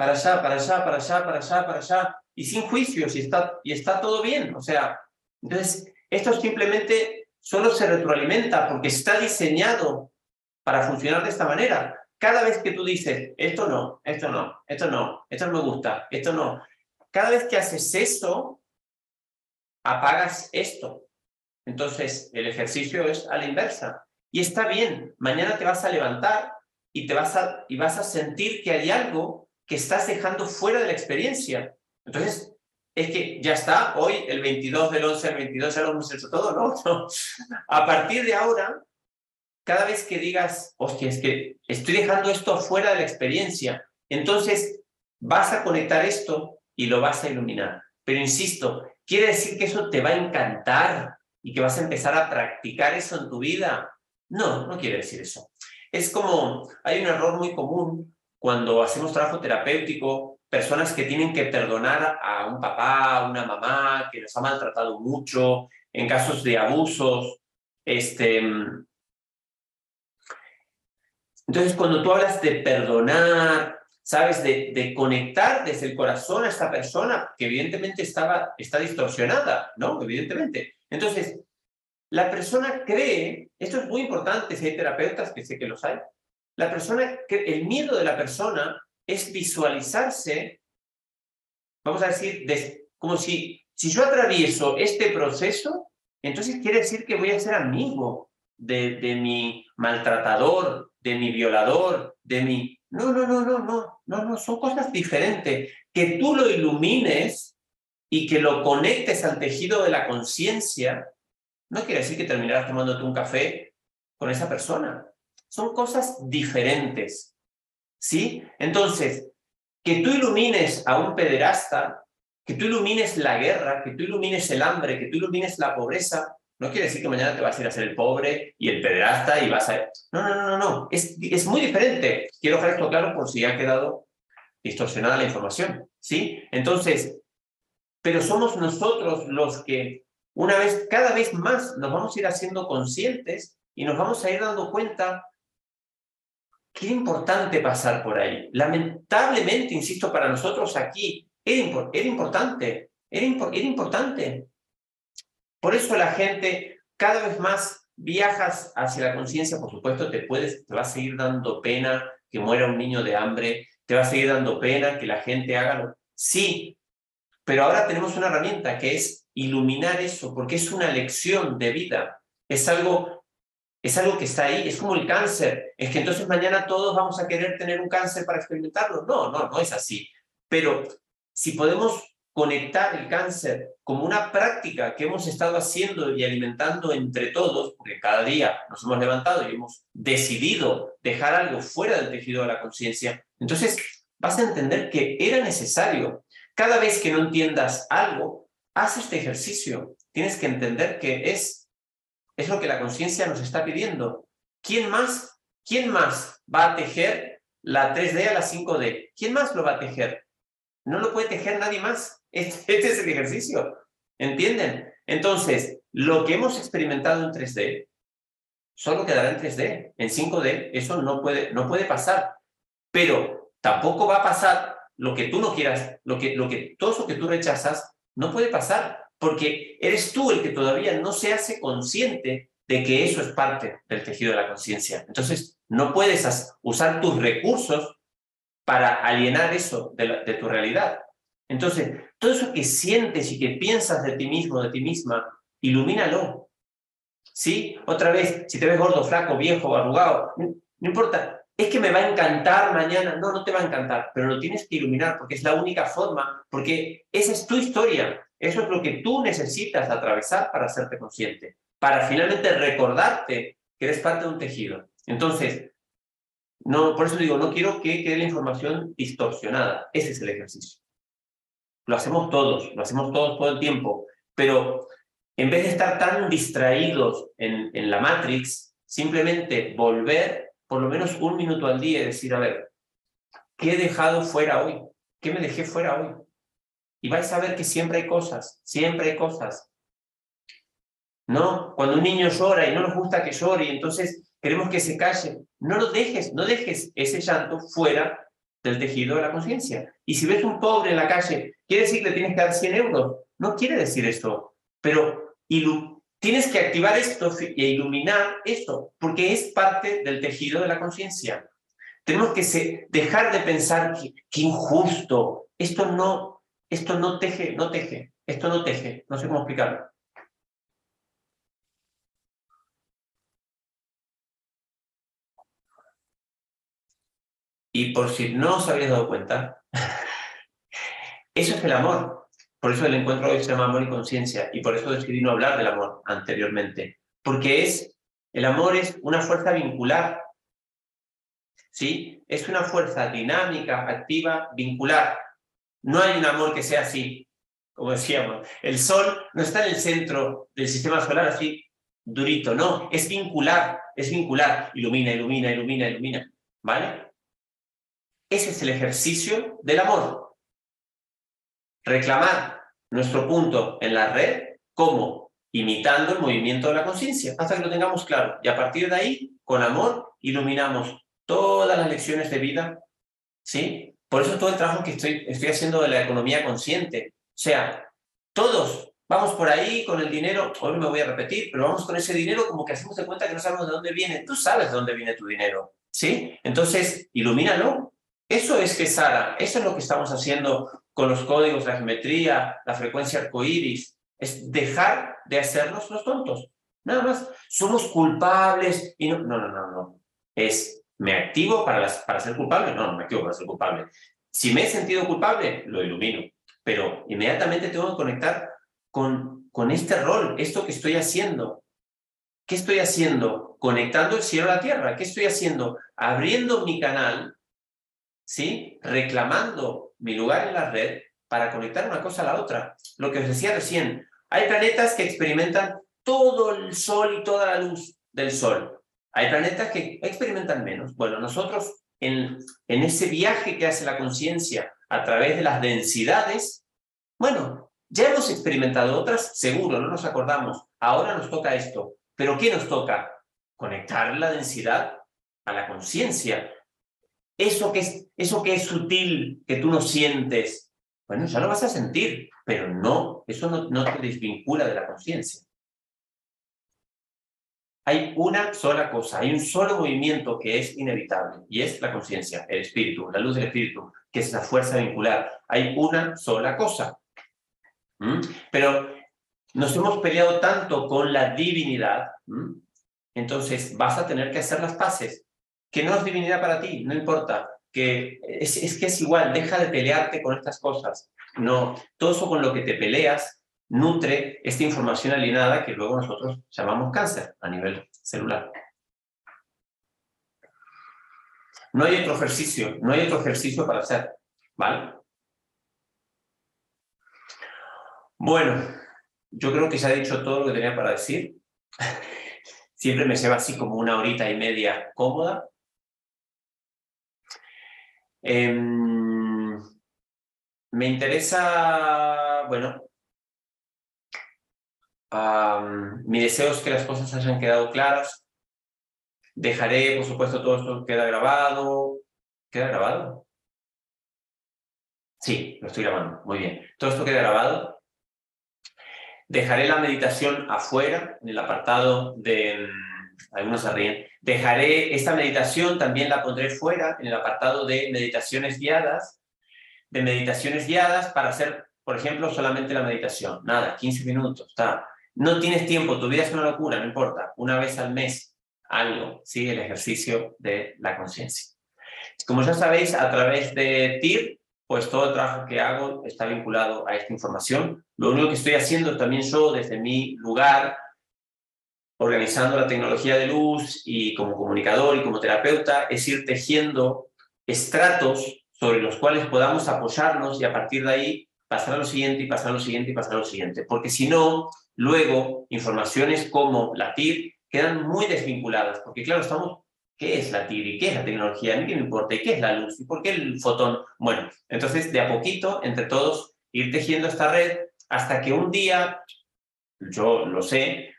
para allá, para allá, para allá, para allá, para allá, y sin juicios, y está, y está todo bien. O sea, entonces, esto simplemente solo se retroalimenta porque está diseñado para funcionar de esta manera. Cada vez que tú dices, esto no, esto no, esto no, esto no me gusta, esto no, cada vez que haces esto, apagas esto. Entonces, el ejercicio es a la inversa. Y está bien, mañana te vas a levantar y, te vas a, y vas a sentir que hay algo que estás dejando fuera de la experiencia. Entonces, es que ya está, hoy el 22 del 11 al 22 ya lo hemos hecho todo, ¿no? A partir de ahora, cada vez que digas, hostia, es que estoy dejando esto fuera de la experiencia, entonces vas a conectar esto y lo vas a iluminar. Pero insisto, quiere decir que eso te va a encantar, y que vas a empezar a practicar eso en tu vida. No, no quiere decir eso. Es como, hay un error muy común cuando hacemos trabajo terapéutico, personas que tienen que perdonar a un papá, a una mamá que les ha maltratado mucho, en casos de abusos. Este, entonces, cuando tú hablas de perdonar, sabes, de, de, conectar desde el corazón a esta persona que evidentemente estaba, está distorsionada, ¿no? Evidentemente. Entonces, la persona cree, esto es muy importante si hay terapeutas, que sé que los hay, la persona, el miedo de la persona es visualizarse, vamos a decir, como si, si yo atravieso este proceso, entonces quiere decir que voy a ser amigo de, de mi maltratador, de mi violador, de mi... No, no, no, no, no, no, no, son cosas diferentes. Que tú lo ilumines y que lo conectes al tejido de la conciencia, no quiere decir que terminarás tomándote un café con esa persona. son cosas diferentes. ¿Sí? Entonces, que tú ilumines a un pederasta, que tú ilumines la guerra, que tú ilumines el hambre, que tú ilumines la pobreza, no quiere decir que mañana te vas a ir a ser el pobre y el pederasta y vas a... No, no, no, no, no. Es, es muy diferente. Quiero dejar esto claro por si ha quedado distorsionada la información. ¿Sí? Entonces, pero somos nosotros los que una vez, cada vez más nos vamos a ir haciendo conscientes y nos vamos a ir dando cuenta era importante pasar por ahí. Lamentablemente, insisto, para nosotros aquí era, era importante, era, era importante. Por eso la gente cada vez más viajas hacia la conciencia, por supuesto, te puedes, te va a seguir dando pena que muera un niño de hambre, te va a seguir dando pena que la gente haga lo... Sí, pero ahora tenemos una herramienta que es iluminar eso, porque es una lección de vida, es algo, es algo que está ahí, es como el cáncer, es que entonces mañana todos vamos a querer tener un cáncer para experimentarlo. No, no, no es así. Pero si podemos conectar el cáncer como una práctica que hemos estado haciendo y alimentando entre todos, porque cada día nos hemos levantado y hemos decidido dejar algo fuera del tejido de la conciencia, entonces vas a entender que era necesario cada vez que no entiendas algo, haz este ejercicio. Tienes que entender que es, es lo que la conciencia nos está pidiendo. ¿Quién más? ¿Quién más va a tejer la 3D a la 5D? ¿Quién más lo va a tejer? No lo puede tejer nadie más. Este, es el ejercicio. ¿Entienden? Entonces, lo que hemos experimentado en 3D solo quedará en 3D. En 5D eso no puede, no puede pasar. Pero tampoco va a pasar lo que tú no quieras, lo que, lo que, todo eso que tú rechazas, no puede pasar, porque eres tú el que todavía no se hace consciente de que eso es parte del tejido de la conciencia. Entonces, no puedes usar tus recursos para alienar eso de, de tu realidad. Entonces, todo eso que sientes y que piensas de ti mismo, de ti misma, ilumínalo. ¿Sí? Otra vez, si te ves gordo, flaco, viejo, arrugado, no importa, es que me va a encantar mañana. No, no te va a encantar, pero lo tienes que iluminar porque es la única forma, porque esa es tu historia. Eso es lo que tú necesitas atravesar para hacerte consciente, para finalmente recordarte que eres parte de un tejido. Entonces, no, por eso digo, no quiero que quede la información distorsionada. Ese es el ejercicio. Lo hacemos todos, lo hacemos todos todo el tiempo, pero en vez de estar tan distraídos en, en la Matrix, simplemente volver por lo menos un minuto al día y decir, a ver, ¿qué he dejado fuera hoy? ¿Qué me dejé fuera hoy? Y vais a ver que siempre hay cosas, siempre hay cosas. ¿No? Cuando un niño llora y no nos gusta que llore y entonces queremos que se calle, no lo dejes, no dejes ese llanto fuera del tejido de la conciencia. Y si ves un pobre en la calle, ¿quiere decir que le tienes que dar 100 euros? No quiere decir esto, pero Tienes que activar esto e iluminar esto, porque es parte del tejido de la conciencia. Tenemos que dejar de pensar que, injusto, esto no, esto no teje, no teje, esto no teje, no sé cómo explicarlo. Y por si no os habéis dado cuenta, eso es el amor. Por eso el encuentro hoy se llama Amor y Conciencia y por eso decidí no hablar del amor anteriormente, porque es, el amor es una fuerza vincular, ¿sí? Es una fuerza dinámica, activa, vincular. No hay un amor que sea así, como decíamos. El sol no está en el centro del sistema solar así durito, no, es vincular, es vincular, ilumina, ilumina, ilumina, ilumina, ¿vale? Ese es el ejercicio del amor reclamar nuestro punto en la red como imitando el movimiento de la conciencia, hasta que lo tengamos claro. Y a partir de ahí, con amor, iluminamos todas las lecciones de vida, ¿sí? Por eso todo el trabajo que estoy, estoy haciendo de la economía consciente. O sea, todos vamos por ahí con el dinero, hoy me voy a repetir, pero vamos con ese dinero como que hacemos de cuenta que no sabemos de dónde viene. Tú sabes de dónde viene tu dinero, ¿sí? Entonces, ilumínalo. Eso es que Sara, eso es lo que estamos haciendo con los códigos, la geometría, la frecuencia arcoíris, es dejar de hacernos los tontos. Nada más. Somos culpables y no, no, no, no, no. Es, ¿me activo para, las, para ser culpable? No, no me activo para ser culpable. Si me he sentido culpable, lo ilumino. Pero inmediatamente tengo que conectar con, con este rol, esto que estoy haciendo. ¿qué estoy haciendo? Conectando el cielo a la tierra. ¿Qué estoy haciendo? Abriendo mi canal, ¿sí? Reclamando mi lugar en la red para conectar una cosa a la otra. Lo que os decía recién, hay planetas que experimentan todo el sol y toda la luz del sol. Hay planetas que experimentan menos. Bueno, nosotros en, en ese viaje que hace la conciencia a través de las densidades, bueno, ya hemos experimentado otras, seguro, no nos acordamos. Ahora nos toca esto. ¿Pero qué nos toca? Conectar la densidad a la conciencia. Eso que, es, eso que es sutil, que tú no sientes, bueno, ya lo vas a sentir, pero no, eso no, te desvincula de la conciencia. Hay una sola cosa, hay un solo movimiento que es inevitable y es la conciencia, el espíritu, la luz del espíritu, que es la fuerza vincular. Hay una sola cosa. ¿Mm? Pero nos hemos peleado tanto con la divinidad, ¿Mm? entonces vas a tener que hacer las paces. Que no es divinidad para ti, no importa. Que es, es que es igual, deja de pelearte con estas cosas. No, todo eso con lo que te peleas nutre esta información alienada que luego nosotros llamamos cáncer a nivel celular. No hay otro ejercicio, no hay otro ejercicio para hacer, ¿vale? Bueno, yo creo que se ha dicho todo lo que tenía para decir. Siempre me lleva así como una horita y media cómoda. Em, me interesa, bueno, mi deseo es que las cosas hayan quedado claras. Dejaré, por supuesto, todo esto queda grabado. ¿Queda grabado? Sí, lo estoy grabando. Muy bien. Todo esto queda grabado. Dejaré la meditación afuera, en el apartado de... Algunos se ríen. Dejaré esta meditación, también la pondré fuera, en el apartado de meditaciones guiadas. De meditaciones guiadas para hacer, por ejemplo, solamente la meditación. Nada, 15 minutos. Está. No tienes tiempo, tu vida es una locura, no importa. Una vez al mes, algo. Sigue el ejercicio de la conciencia. Como ya sabéis, a través de TIR pues todo el trabajo que hago está vinculado a esta información. Lo único que estoy haciendo también yo desde mi lugar, organizando la tecnología de luz y como comunicador y como terapeuta, es ir tejiendo estratos sobre los cuales podamos apoyarnos y a partir de ahí pasar a lo siguiente y pasar a lo siguiente y pasar a lo siguiente. Porque si no, luego informaciones como la TIR quedan muy desvinculadas, porque claro, estamos ¿Qué es la TIR y qué es la tecnología? A mí qué importa. ¿Y qué es la luz? ¿Y por qué el fotón? Bueno, entonces de a poquito, entre todos, ir tejiendo esta red hasta que un día, yo lo sé,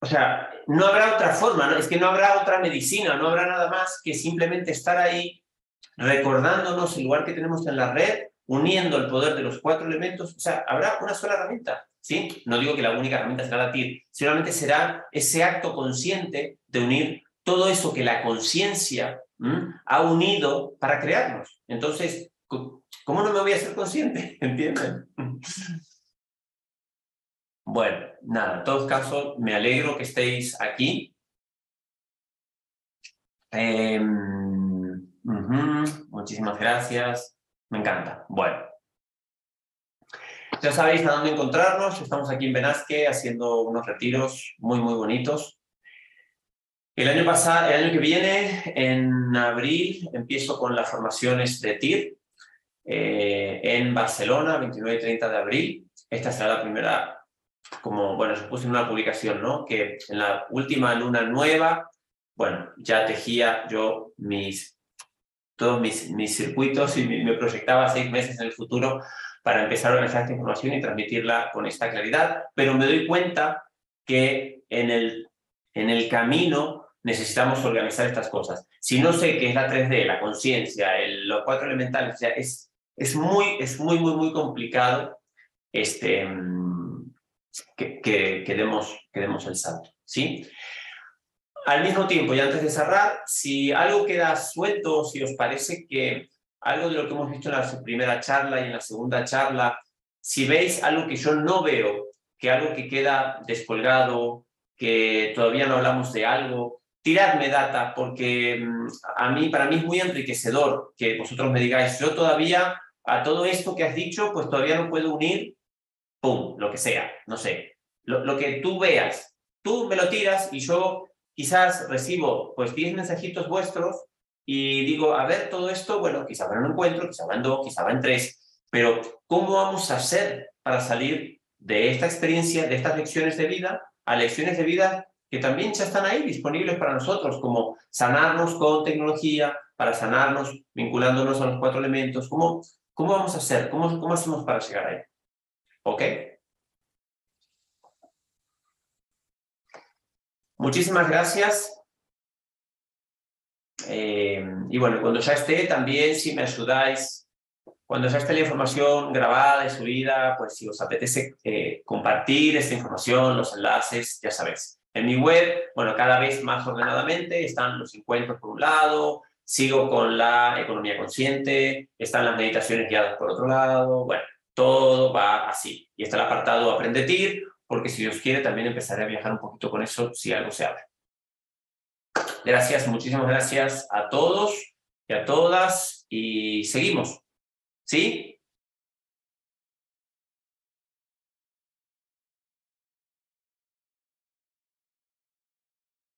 o sea, no habrá otra forma, ¿no? es que no habrá otra medicina, no habrá nada más que simplemente estar ahí recordándonos el lugar que tenemos en la red, uniendo el poder de los cuatro elementos, o sea, habrá una sola herramienta. ¿sí? No digo que la única herramienta será la TIR, solamente será ese acto consciente de unir todo eso que la conciencia ha unido para crearnos. Entonces, ¿cómo no me voy a ser consciente? ¿Entienden? Bueno, nada, en todos casos, me alegro que estéis aquí. Em, muchísimas gracias. Me encanta. Bueno. Ya sabéis a dónde encontrarnos. Estamos aquí en Benasque haciendo unos retiros muy, muy bonitos. El año pasado, el año que viene, en abril, empiezo con las formaciones de TIR eh, en Barcelona, 29 y 30 de abril. Esta será la primera, como, bueno, se puse en una publicación, ¿no? Que en la última luna nueva, bueno, ya tejía yo mis, todos mis, mis circuitos y me proyectaba seis meses en el futuro para empezar a organizar esta información y transmitirla con esta claridad, pero me doy cuenta que en el, en el camino necesitamos organizar estas cosas. Si no sé qué es la 3D, la conciencia, los cuatro elementales, o sea, es, es, muy, es muy, muy, muy complicado este, que, que, demos, que demos el salto. ¿sí? Al mismo tiempo, y antes de cerrar, si algo queda suelto, si os parece que algo de lo que hemos visto en la primera charla y en la segunda charla, si veis algo que yo no veo, que algo que queda descolgado, que todavía no hablamos de algo, tiradme data, porque mm, a mí, para mí es muy enriquecedor que vosotros me digáis, yo todavía a todo esto que has dicho, pues todavía no puedo unir, pum, lo que sea, no sé, lo, que tú veas. Tú me lo tiras y yo quizás recibo pues 10 mensajitos vuestros y digo, a ver, todo esto, bueno, quizá va en un encuentro, quizá va en dos, quizá va en tres, pero ¿cómo vamos a hacer para salir de esta experiencia, de estas lecciones de vida, a lecciones de vida que también ya están ahí disponibles para nosotros, como sanarnos con tecnología, para sanarnos vinculándonos a los cuatro elementos. ¿Cómo, cómo vamos a hacer? ¿Cómo, ¿Cómo hacemos para llegar ahí? ¿Ok? Muchísimas gracias. Eh, y bueno, cuando ya esté, también si me ayudáis, cuando ya esté la información grabada y subida, pues si os apetece eh, compartir esta información, los enlaces, ya sabéis. En mi web, bueno, cada vez más ordenadamente están los encuentros por un lado, sigo con la economía consciente, están las meditaciones guiadas por otro lado, bueno, todo va así. Y está el apartado Aprendetir, porque si Dios quiere también empezaré a viajar un poquito con eso si algo se abre. Gracias, muchísimas gracias a todos y a todas y seguimos. ¿Sí?